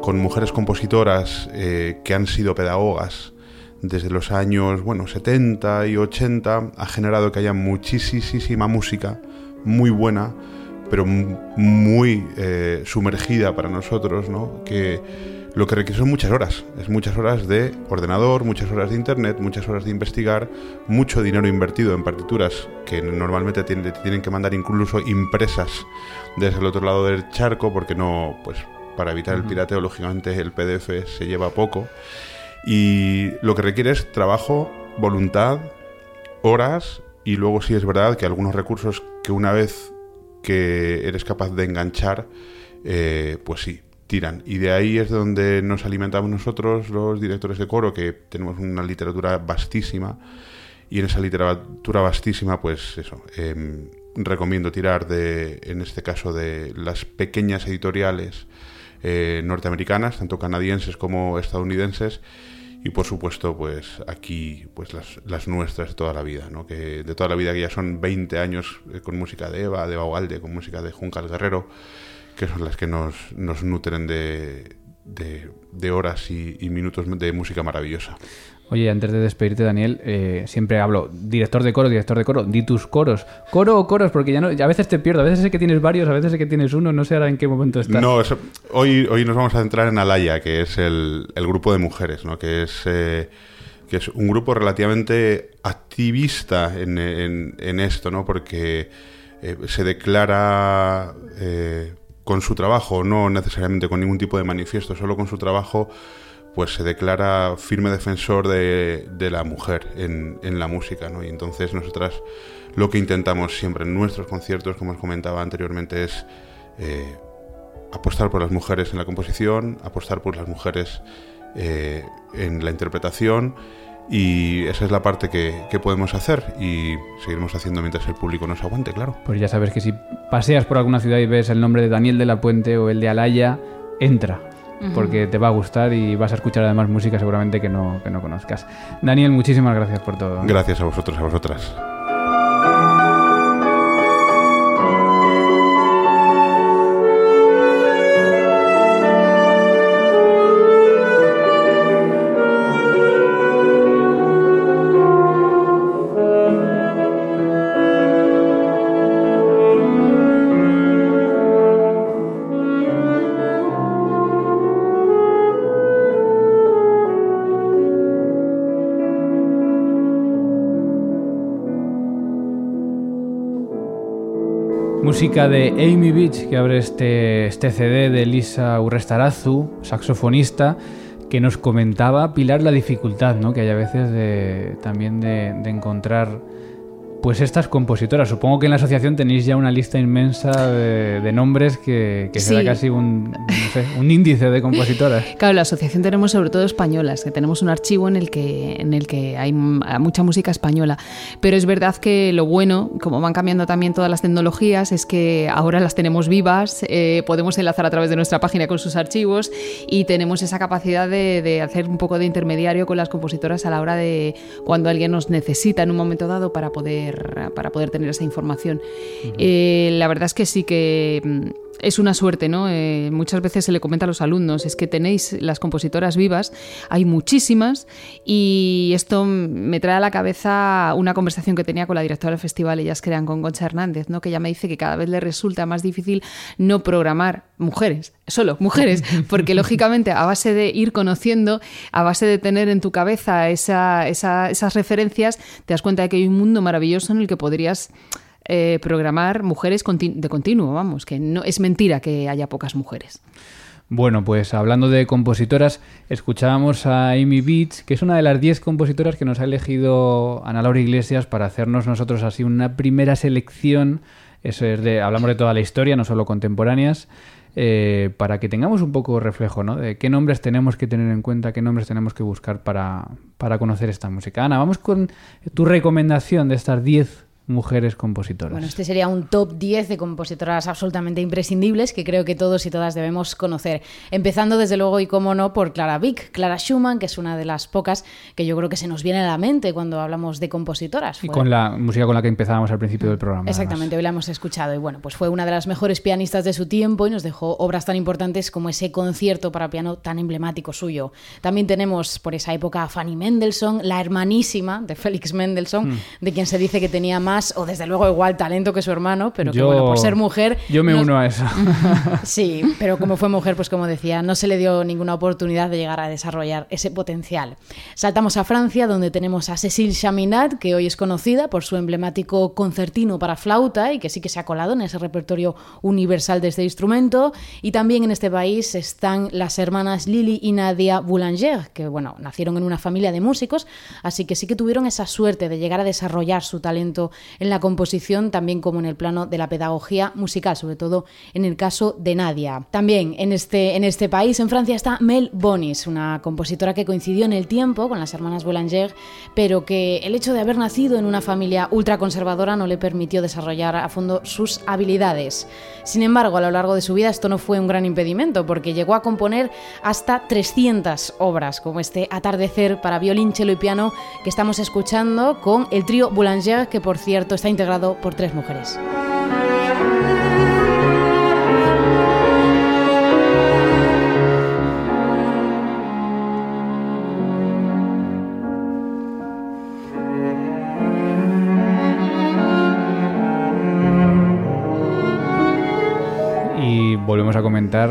con mujeres compositoras eh, que han sido pedagogas, desde los años bueno, 70 y 80 ha generado que haya muchísima música muy buena, pero muy eh, sumergida para nosotros, ¿no? que lo que requiere son muchas horas, es muchas horas de ordenador, muchas horas de internet, muchas horas de investigar, mucho dinero invertido en partituras que normalmente tienen, tienen que mandar incluso impresas desde el otro lado del charco porque no, pues para evitar el pirateo, lógicamente el PDF se lleva poco y lo que requiere es trabajo, voluntad, horas y luego sí es verdad que algunos recursos que una vez que eres capaz de enganchar, eh, pues sí, tiran. Y de ahí es donde nos alimentamos nosotros, los directores de coro, que tenemos una literatura vastísima. Y en esa literatura vastísima, pues eso, em, recomiendo tirar de, en este caso, de las pequeñas editoriales eh, norteamericanas, tanto canadienses como estadounidenses, y por supuesto, pues aquí, pues las, nuestras de toda la vida, ¿no? Que de toda la vida que ya son 20 años eh, con música de Eva, de Baualde, con música de Juncal Guerrero, que son las que nos, nos nutren de, de, horas y, minutos de música maravillosa. Oye, antes de despedirte, Daniel, eh, siempre hablo director de coro, director de coro, di tus coros. ¿Coro o coros? Porque ya no, a veces te pierdo, a veces sé que tienes varios, a veces sé que tienes uno, no sé ahora en qué momento estás. No, hoy, hoy nos vamos a centrar en Alaya, que es el, grupo de mujeres, ¿no? que, es, eh, que es un grupo relativamente activista en, esto, ¿no? porque eh, se declara con su trabajo, no necesariamente con ningún tipo de manifiesto, solo con su trabajo pues se declara firme defensor de, la mujer en, la música, ¿no? Y entonces nosotras lo que intentamos siempre en nuestros conciertos, como os comentaba anteriormente, es eh, apostar por las mujeres en la composición, apostar por las mujeres eh, en la interpretación y esa es la parte que, que, podemos hacer y seguiremos haciendo mientras el público nos aguante, claro. Pues ya sabes que si paseas por alguna ciudad y ves el nombre de Daniel de la Puente o el de Alaya, entra porque te va a gustar y vas a escuchar además música seguramente que no, que no conozcas. Daniel, muchísimas gracias por todo. Gracias a vosotros, a vosotras. Música de Amy Beach, que abre este, este CD de Lisa Urrestarazu, saxofonista, que nos comentaba Pilar la dificultad ¿no? que hay a veces de, también de, de encontrar pues estas compositoras, supongo que en la asociación tenéis ya una lista inmensa de, nombres que, será casi un, índice de compositoras. Claro, la asociación tenemos sobre todo españolas, que tenemos un archivo en el que, en el que hay mucha música española. Pero es verdad que lo bueno, como van cambiando también todas las tecnologías, es que ahora las tenemos vivas, eh, podemos enlazar a través de nuestra página con sus archivos y tenemos esa capacidad de, de hacer un poco de intermediario con las compositoras a la hora de cuando alguien nos necesita en un momento dado para poder para poder tener esa información. Eh, la verdad es que sí que mm, es una suerte, ¿no? Eh, muchas veces se le comenta a los alumnos, es que tenéis las compositoras vivas, hay muchísimas, y esto me trae a la cabeza una conversación que tenía con la directora del festival Ellas Crean con Concha Hernández, ¿no? Que ella me dice que cada vez le resulta más difícil no programar mujeres, solo mujeres, porque lógicamente a base de ir conociendo, a base de tener en tu cabeza esas referencias, te das cuenta de que hay un mundo maravilloso en el que podrías eh, programar mujeres de continuo, vamos, que no es mentira que haya pocas mujeres. Bueno, pues hablando de compositoras, escuchábamos a Amy Beats, que es una de las 10 compositoras que nos ha elegido Ana Laura Iglesias para hacernos nosotros así una primera selección. Eso es de, hablamos de toda la historia, no solo contemporáneas, eh, para que tengamos un poco reflejo, ¿no? De qué nombres tenemos que tener en cuenta, qué nombres tenemos que buscar para, para conocer esta música. Ana, vamos con tu recomendación de estas 10 mujeres compositoras. Bueno, este sería un top 10 de compositoras absolutamente imprescindibles que creo que todos y todas debemos conocer. Empezando desde luego y como no por Clara Vick, Clara Schumann, que es una de las pocas que yo creo que se nos viene a la mente cuando hablamos de compositoras. Y con la música con la que empezábamos al principio del programa. Exactamente, hoy la hemos escuchado y bueno, pues fue una de las mejores pianistas de su tiempo y nos dejó obras tan importantes como ese concierto para piano tan emblemático suyo. También tenemos por esa época a Fanny Mendelssohn, la hermanísima de Félix Mendelssohn, hmm. de quien se dice que tenía más o desde luego igual talento que su hermano, pero que bueno, por ser mujer... Yo me uno a eso. sí, pero como fue mujer, pues como decía, no se le dio ninguna oportunidad de llegar a desarrollar ese potencial. Saltamos a Francia, donde tenemos a Cécile Chaminade, que hoy es conocida por su emblemático concertino para flauta y que sí que se ha colado en ese repertorio universal de este instrumento. Y también en este país están las hermanas Lily y Nadia Boulanger, que bueno, nacieron en una familia de músicos, así que sí que tuvieron esa suerte de llegar a desarrollar su talento en la composición, también como en el plano de la pedagogía musical, sobre todo en el caso de Nadia. También en este, en este país, en Francia, está Mel Bonis, una compositora que coincidió en el tiempo con las hermanas Boulanger, pero que el hecho de haber nacido en una familia ultraconservadora no le permitió desarrollar a fondo sus habilidades. Sin embargo, a lo largo de su vida esto no fue un gran impedimento, porque llegó a componer hasta 300 obras, como este Atardecer para violín, cello y piano que estamos escuchando con el trío Boulanger, que por cierto cierto, está integrado por tres mujeres. y volvemos a comentar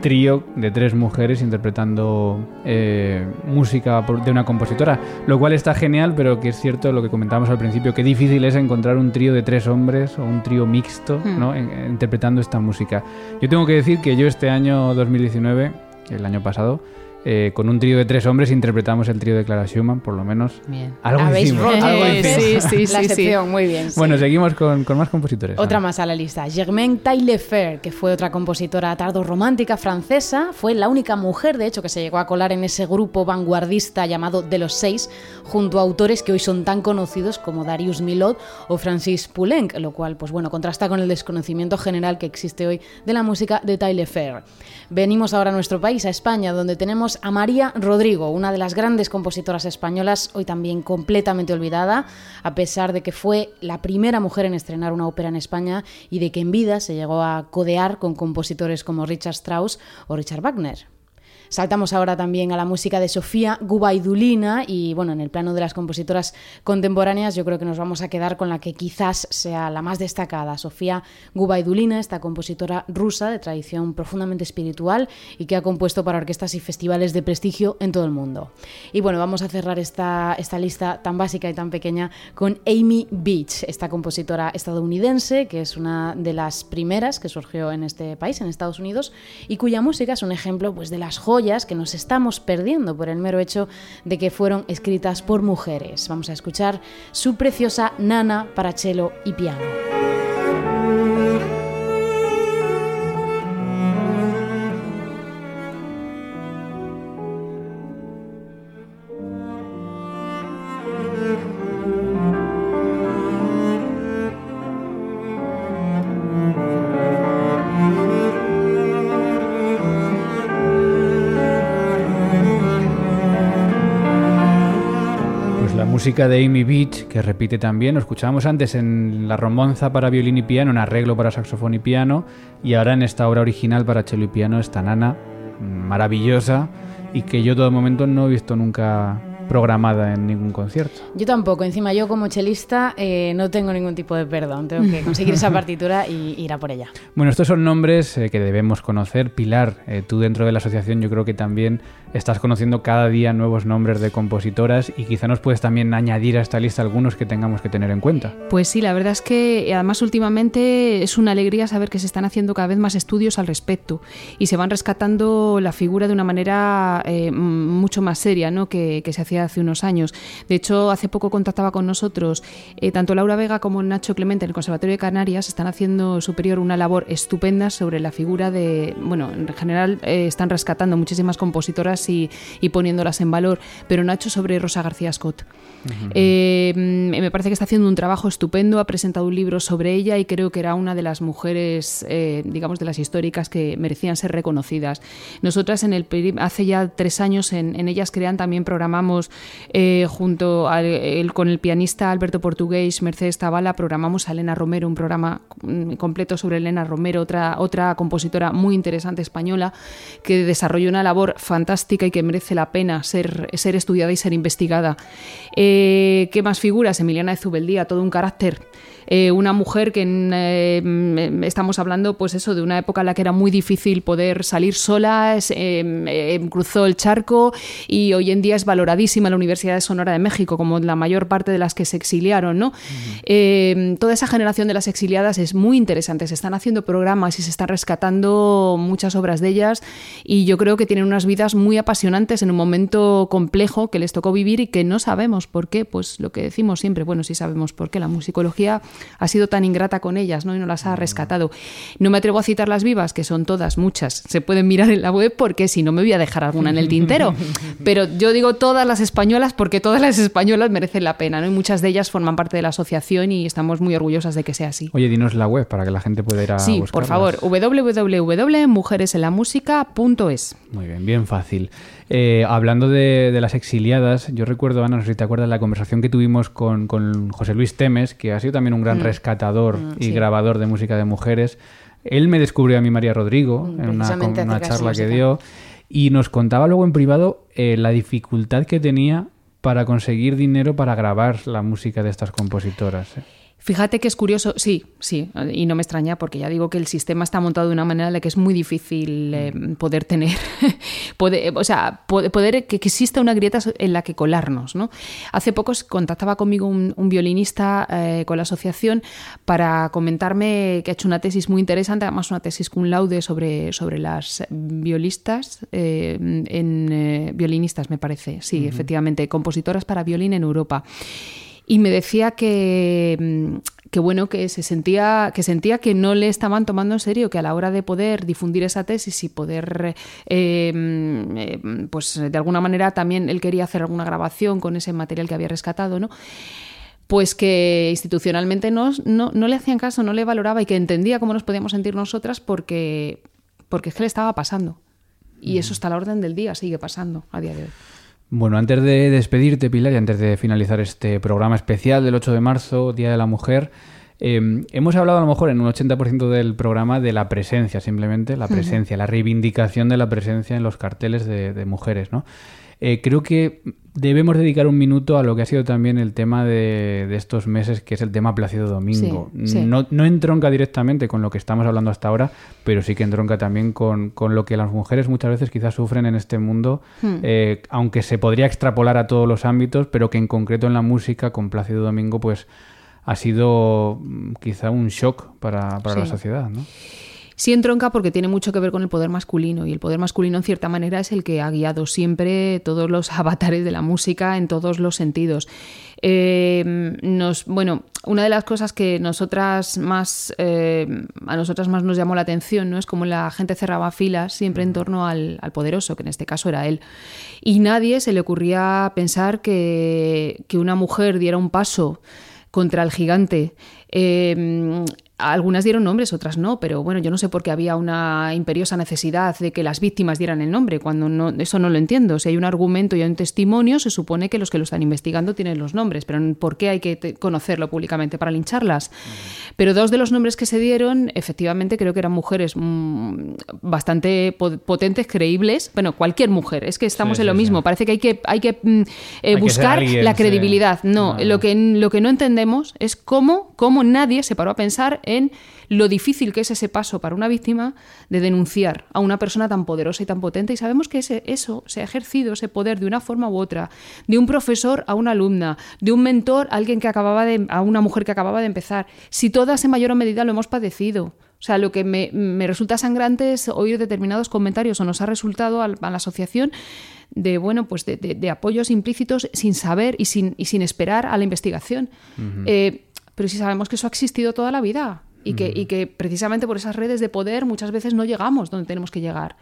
trío de tres mujeres interpretando eh, música de una compositora, lo cual está genial, pero que es cierto lo que comentábamos al principio, que difícil es encontrar un trío de tres hombres o un trío mixto hmm. ¿no? interpretando esta música. Yo tengo que decir que yo este año 2019, el año pasado, eh, con un trío de tres hombres interpretamos el trío de Clara Schumann, por lo menos. Bien. Algo hicimos. Algo Sí, sí, la excepción, muy bien. Bueno, seguimos con, con, más compositores. Otra más a la lista. Germaine Taillefer, que fue otra compositora tardo-romántica francesa, fue la única mujer, de hecho, que se llegó a colar en ese grupo vanguardista llamado De los Seis, junto a autores que hoy son tan conocidos como Darius Milhaud o Francis Poulenc, lo cual, pues bueno, contrasta con el desconocimiento general que existe hoy de la música de Taillefer. Venimos ahora a nuestro país, a España, donde tenemos a María Rodrigo, una de las grandes compositoras españolas, hoy también completamente olvidada, a pesar de que fue la primera mujer en estrenar una ópera en España y de que en vida se llegó a codear con compositores como Richard Strauss o Richard Wagner. Saltamos ahora también a la música de Sofía Gubaidulina y bueno, en el plano de las compositoras contemporáneas yo creo que nos vamos a quedar con la que quizás sea la más destacada, Sofía Gubaidulina, esta compositora rusa de tradición profundamente espiritual y que ha compuesto para orquestas y festivales de prestigio en todo el mundo. Y bueno, vamos a cerrar esta, esta lista tan básica y tan pequeña con Amy Beach, esta compositora estadounidense que es una de las primeras que surgió en este país, en Estados Unidos, y cuya música es un ejemplo pues, de las que nos estamos perdiendo por el mero hecho de que fueron escritas por mujeres. Vamos a escuchar su preciosa Nana para cello y piano. Música de Amy Beach, que repite también, lo escuchábamos antes en La Romonza para violín y piano, un arreglo para saxofón y piano, y ahora en esta obra original para cello y piano, esta nana maravillosa y que yo todo momento no he visto nunca programada en ningún concierto. Yo tampoco, encima yo como chelista eh, no tengo ningún tipo de perdón, tengo que conseguir esa partitura y ir a por ella. Bueno, estos son nombres eh, que debemos conocer. Pilar, eh, tú dentro de la asociación yo creo que también estás conociendo cada día nuevos nombres de compositoras y quizá nos puedes también añadir a esta lista algunos que tengamos que tener en cuenta. Pues sí, la verdad es que además últimamente es una alegría saber que se están haciendo cada vez más estudios al respecto y se van rescatando la figura de una manera mucho más seria ¿no? que, que se hacía hace unos años. De hecho, hace poco contactaba con nosotros eh, tanto Laura Vega como Nacho Clemente en el Conservatorio de Canarias están haciendo superior una labor estupenda sobre la figura de, bueno, en general eh, están rescatando muchísimas compositoras y, poniéndolas en valor, pero Nacho sobre Rosa García Scott. Eh, me parece que está haciendo un trabajo estupendo, ha presentado un libro sobre ella y creo que era una de las mujeres, digamos, de las históricas que merecían ser reconocidas. Nosotras en el hace ya tres años en, en ellas crean también programamos eh, junto con el pianista Alberto Portugués, Mercedes Tabala, programamos a Elena Romero, un programa mm, completo sobre Elena Romero, otra, otra compositora muy interesante española, que desarrolló una labor fantástica y que merece la pena ser, ser estudiada y ser investigada. Eh, ¿Qué más figuras? Emiliana de Zubeldía, todo un carácter. Eh, una mujer que mm, estamos hablando, pues eso, de una época en la que era muy difícil poder salir sola, cruzó el charco y hoy en día es valoradísima la Universidad de Sonora de México, como la mayor parte de las que se exiliaron. ¿no? Eh, toda esa generación de las exiliadas es muy interesante. Se están haciendo programas y se están rescatando muchas obras de ellas y yo creo que tienen unas vidas muy apasionantes en un momento complejo que les tocó vivir y que no sabemos por qué. Pues lo que decimos siempre, bueno, sí sabemos por qué. La musicología ha sido tan ingrata con ellas ¿no? y no las ha rescatado. No me atrevo a citar las vivas, que son todas, muchas. Se pueden mirar en la web porque si no me voy a dejar alguna en el tintero. Pero yo digo todas las españolas porque todas las españolas merecen la pena, ¿no? Y muchas de ellas forman parte de la asociación y estamos muy orgullosas de que sea así. Oye, dinos la web para que la gente pueda ir a Sí, por favor. Muy bien, bien fácil. Eh, hablando de, las exiliadas, yo recuerdo, Ana, no sé si te acuerdas, la conversación que tuvimos con, José Luis Temes, que ha sido también un gran mm. rescatador mm, y grabador de música de mujeres. Él me descubrió a mí María Rodrigo mm, en una, una charla que dio y nos contaba luego en privado eh, la dificultad que tenía para conseguir dinero para grabar la música de estas compositoras. ¿eh? Fíjate que es curioso, sí, sí, y no me extraña porque ya digo que el sistema está montado de una manera en la que es muy difícil eh, mm. poder tener, poder, o sea, poder, que, exista una grieta en la que colarnos. ¿no? Hace poco contactaba conmigo un, violinista eh, con la asociación para comentarme que ha hecho una tesis muy interesante, además una tesis con laude sobre, sobre las violistas, eh, en violinistas me parece, sí, efectivamente, compositoras para violín en Europa y me decía que, mm, que bueno que se sentía que sentía que no le estaban tomando en serio que a la hora de poder difundir esa tesis y poder eh, mm, eh, pues de alguna manera también él quería hacer alguna grabación con ese material que había rescatado no pues que institucionalmente no, no, no, le hacían caso, no le valoraba y que entendía cómo nos podíamos sentir nosotras porque, porque es que le estaba pasando. Y eso está a la orden del día, sigue pasando a día de hoy. Bueno, antes de despedirte, Pilar, y antes de finalizar este programa especial del 8 de marzo, Día de la Mujer, eh, hemos hablado a lo mejor en un 80% del programa de la presencia, simplemente la presencia, la reivindicación de la presencia en los carteles de, de mujeres, ¿no? Eh, creo que debemos dedicar un minuto a lo que ha sido también el tema de, estos meses, que es el tema Plácido Domingo. No, no, entronca directamente con lo que estamos hablando hasta ahora, pero sí que entronca también con, lo que las mujeres muchas veces quizás sufren en este mundo, hmm. eh, aunque se podría extrapolar a todos los ámbitos, pero que en concreto en la música, con Plácido Domingo, pues ha sido mm, quizá un shock para, para la sociedad. ¿no? Sí entronca porque tiene mucho que ver con el poder masculino y el poder masculino en cierta manera es el que ha guiado siempre todos los avatares de la música en todos los sentidos. Eh, nos, bueno, una de las cosas que nosotras más eh, a nosotras más nos llamó la atención no es como la gente cerraba filas siempre en torno al, poderoso, que en este caso era él. Y nadie se le ocurría pensar que, que una mujer diera un paso contra el gigante. Eh, algunas dieron nombres, otras no, pero bueno, yo no sé por qué había una imperiosa necesidad de que las víctimas dieran el nombre, cuando no, eso no lo entiendo. Si hay un argumento y hay un testimonio, se supone que los que lo están investigando tienen los nombres, pero ¿por qué hay que conocerlo públicamente para lincharlas? Pero dos de los nombres que se dieron, efectivamente, creo que eran mujeres mm, bastante potentes, creíbles. Bueno, cualquier mujer, es que estamos en lo mismo. Parece que hay que, hay que mm, eh, buscar la credibilidad. No, Lo, que, lo que no entendemos es cómo, cómo nadie se paró a pensar en lo difícil que es ese paso para una víctima de denunciar a una persona tan poderosa y tan potente. Y sabemos que ese, eso se ha ejercido, ese poder, de una forma u otra, de un profesor a una alumna, de un mentor a alguien que acababa de, a una mujer que acababa de empezar. Si todas en mayor o medida lo hemos padecido. O sea, lo que me, resulta sangrante es oír determinados comentarios o nos ha resultado a, la asociación de bueno pues de, apoyos implícitos sin saber y sin, y sin esperar a la investigación. Eh, pero si sabemos que eso ha existido toda la vida y que, y que precisamente por esas redes de poder muchas veces no llegamos donde tenemos que llegar.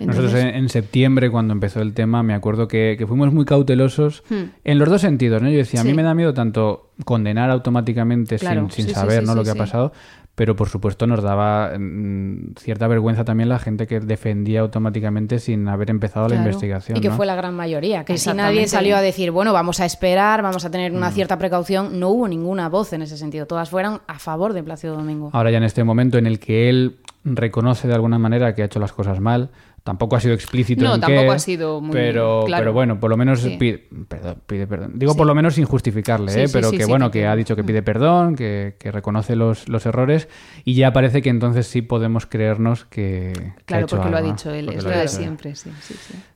Nosotros en, septiembre, cuando empezó el tema, me acuerdo que, fuimos muy cautelosos hmm. en los dos sentidos. ¿no? Yo decía, a mí me da miedo tanto condenar automáticamente sin, sin saber ¿no? lo que ha pasado, pero por supuesto nos daba mm, cierta vergüenza también la gente que defendía automáticamente sin haber empezado la investigación. Y que fue la gran mayoría, que si nadie salió a decir, bueno, vamos a esperar, vamos a tener una mm. cierta precaución, no hubo ninguna voz en ese sentido, todas fueron a favor de Plácido Domingo. Ahora ya en este momento en el que él reconoce de alguna manera que ha hecho las cosas mal, Tampoco ha sido explícito no, en tampoco ha sido muy pero, claro. pero bueno, por lo menos pide, perdón, pide perdón. Digo por lo menos sin justificarle, ¿eh? pero que bueno, que ha dicho que pide perdón, que, que reconoce los, los, errores y ya parece que entonces sí podemos creernos que... Claro, porque lo ha dicho él, es lo de siempre, sí, sí,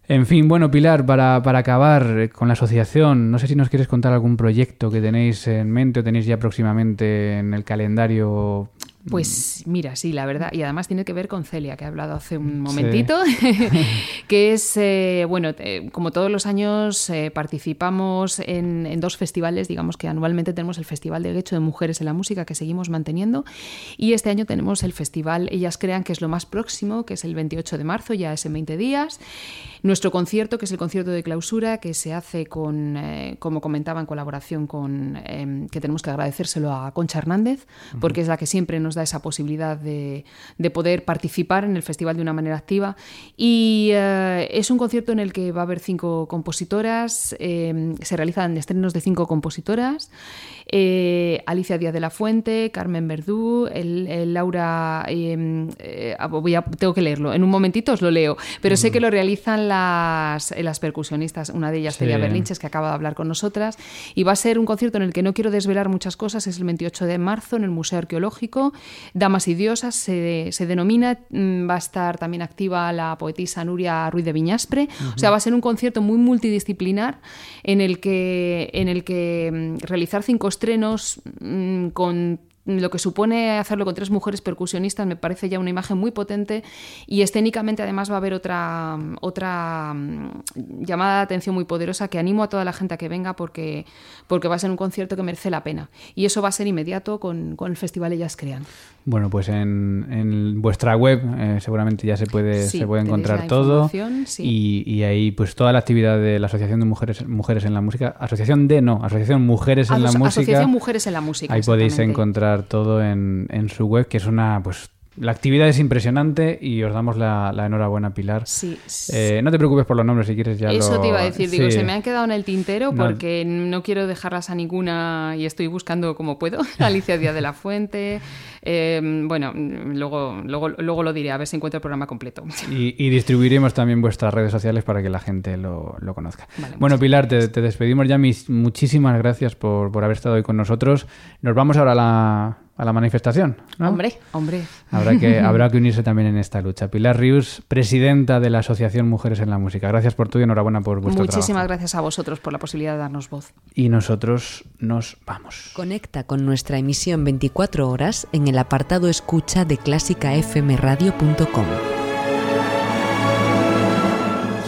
En fin, bueno, Pilar, para, para acabar con la asociación, no sé si nos quieres contar algún proyecto que tenéis en mente o tenéis ya próximamente en el calendario pues mira, sí, la verdad. Y además tiene que ver con Celia, que ha hablado hace un momentito, que es, eh, bueno, eh, como todos los años eh, participamos en, dos festivales, digamos que anualmente tenemos el Festival de Hecho de Mujeres en la Música, que seguimos manteniendo, y este año tenemos el Festival Ellas Crean, que es lo más próximo, que es el 28 de marzo, ya es en 20 días. Nuestro concierto, que es el concierto de clausura, que se hace con, como comentaba, en colaboración con, em, que tenemos que agradecérselo a Concha Hernández, porque es la que siempre nos da esa posibilidad de, poder participar en el festival de una manera activa. Y eh, es un concierto en el que va a haber cinco compositoras, eh, se realizan estrenos de cinco compositoras, eh, Alicia Díaz de la Fuente, Carmen Verdú, el, Laura... voy a, tengo que leerlo, en un momentito os lo leo, pero sé que lo realizan las, las percusionistas, una de ellas, Celia Berlinches, que acaba de hablar con nosotras, y va a ser un concierto en el que no quiero desvelar muchas cosas, es el 28 de marzo en el Museo Arqueológico, Damas y Diosas se, se denomina, mm, va a estar también activa la poetisa Nuria Ruiz de Viñaspre, o sea, va a ser un concierto muy multidisciplinar en el que, en el que mm, realizar cinco estrenos mm, con lo que supone hacerlo con tres mujeres percusionistas me parece ya una imagen muy potente y escénicamente además va a haber otra, otra mm, llamada de atención muy poderosa que animo a toda la gente a que venga porque, porque va a ser un concierto que merece la pena. Y eso va a ser inmediato con, con el Festival Ellas Crean. Bueno, pues en, en vuestra web eh, seguramente ya se puede, se puede encontrar todo y, y, ahí pues toda la actividad de la Asociación de Mujeres, Mujeres en la Música, Asociación de no, Asociación Mujeres en la Música. Asociación Mujeres en la Música. Ahí podéis encontrar todo en, en su web, que es una pues la actividad es impresionante y os damos la, enhorabuena, Pilar. Sí. Eh, no te preocupes por los nombres si quieres ya Eso te iba a decir, digo, se me han quedado en el tintero porque no quiero dejarlas a ninguna y estoy buscando como puedo. Alicia Díaz de la Fuente. Eh, bueno, luego, luego, luego lo diré, a ver si encuentro el programa completo. Y, distribuiremos también vuestras redes sociales para que la gente lo, conozca. bueno, Pilar, te, despedimos ya. Mis, muchísimas gracias por, por haber estado hoy con nosotros. Nos vamos ahora a la a la manifestación. Hombre, hombre. Habrá que, habrá que unirse también en esta lucha. Pilar Rius, presidenta de la Asociación Mujeres en la Música. Gracias por tu y enhorabuena por vuestro Muchísimas gracias a vosotros por la posibilidad de darnos voz. Y nosotros nos vamos. Conecta con nuestra emisión 24 horas en el apartado escucha de clásicafmradio.com.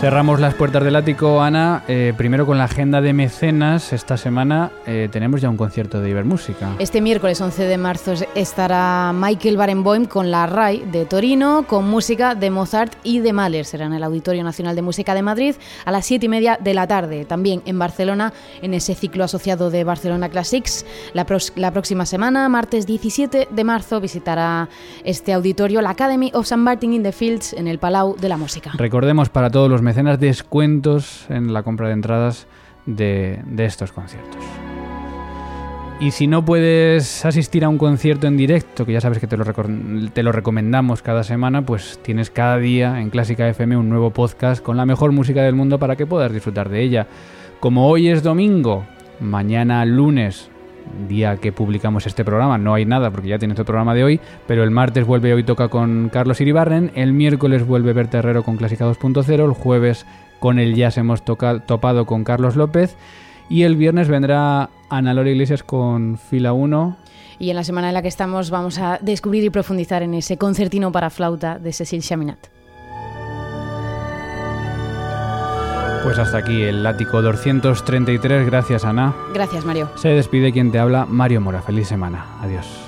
Cerramos las puertas del ático, Ana. Eh, primero con la agenda de mecenas. Esta semana eh, tenemos ya un concierto de Ibermúsica. Este miércoles 11 de marzo estará Michael Barenboim con la RAI de Torino, con música de Mozart y de Mahler. Será en el Auditorio Nacional de Música de Madrid a las 7 y media de la tarde. También en Barcelona, en ese ciclo asociado de Barcelona Classics. La, la próxima semana, martes 17 de marzo, visitará este auditorio la Academy of St. Martin in the Fields en el Palau de la Música. Recordemos para todos los mecenas descuentos en la compra de entradas de, estos conciertos. Y si no puedes asistir a un concierto en directo, que ya sabes que te lo, te lo, recomendamos cada semana, pues tienes cada día en Clásica FM un nuevo podcast con la mejor música del mundo para que puedas disfrutar de ella. Como hoy es domingo, mañana lunes día que publicamos este programa no hay nada porque ya tienes el programa de hoy, pero el martes vuelve Hoy Toca con Carlos Iribarren, el miércoles vuelve Berta Herrero con Clásica 2.0, el jueves con el Jazz hemos topado con Carlos López y el viernes vendrá Ana Lora Iglesias con Fila 1 y en la semana en la que estamos vamos a descubrir y profundizar en ese concertino para flauta de Cecil Chaminat. Pues hasta aquí el látigo 233. Gracias, Ana. Gracias, Mario. Se despide quien te habla, Mario Mora. Feliz semana. Adiós.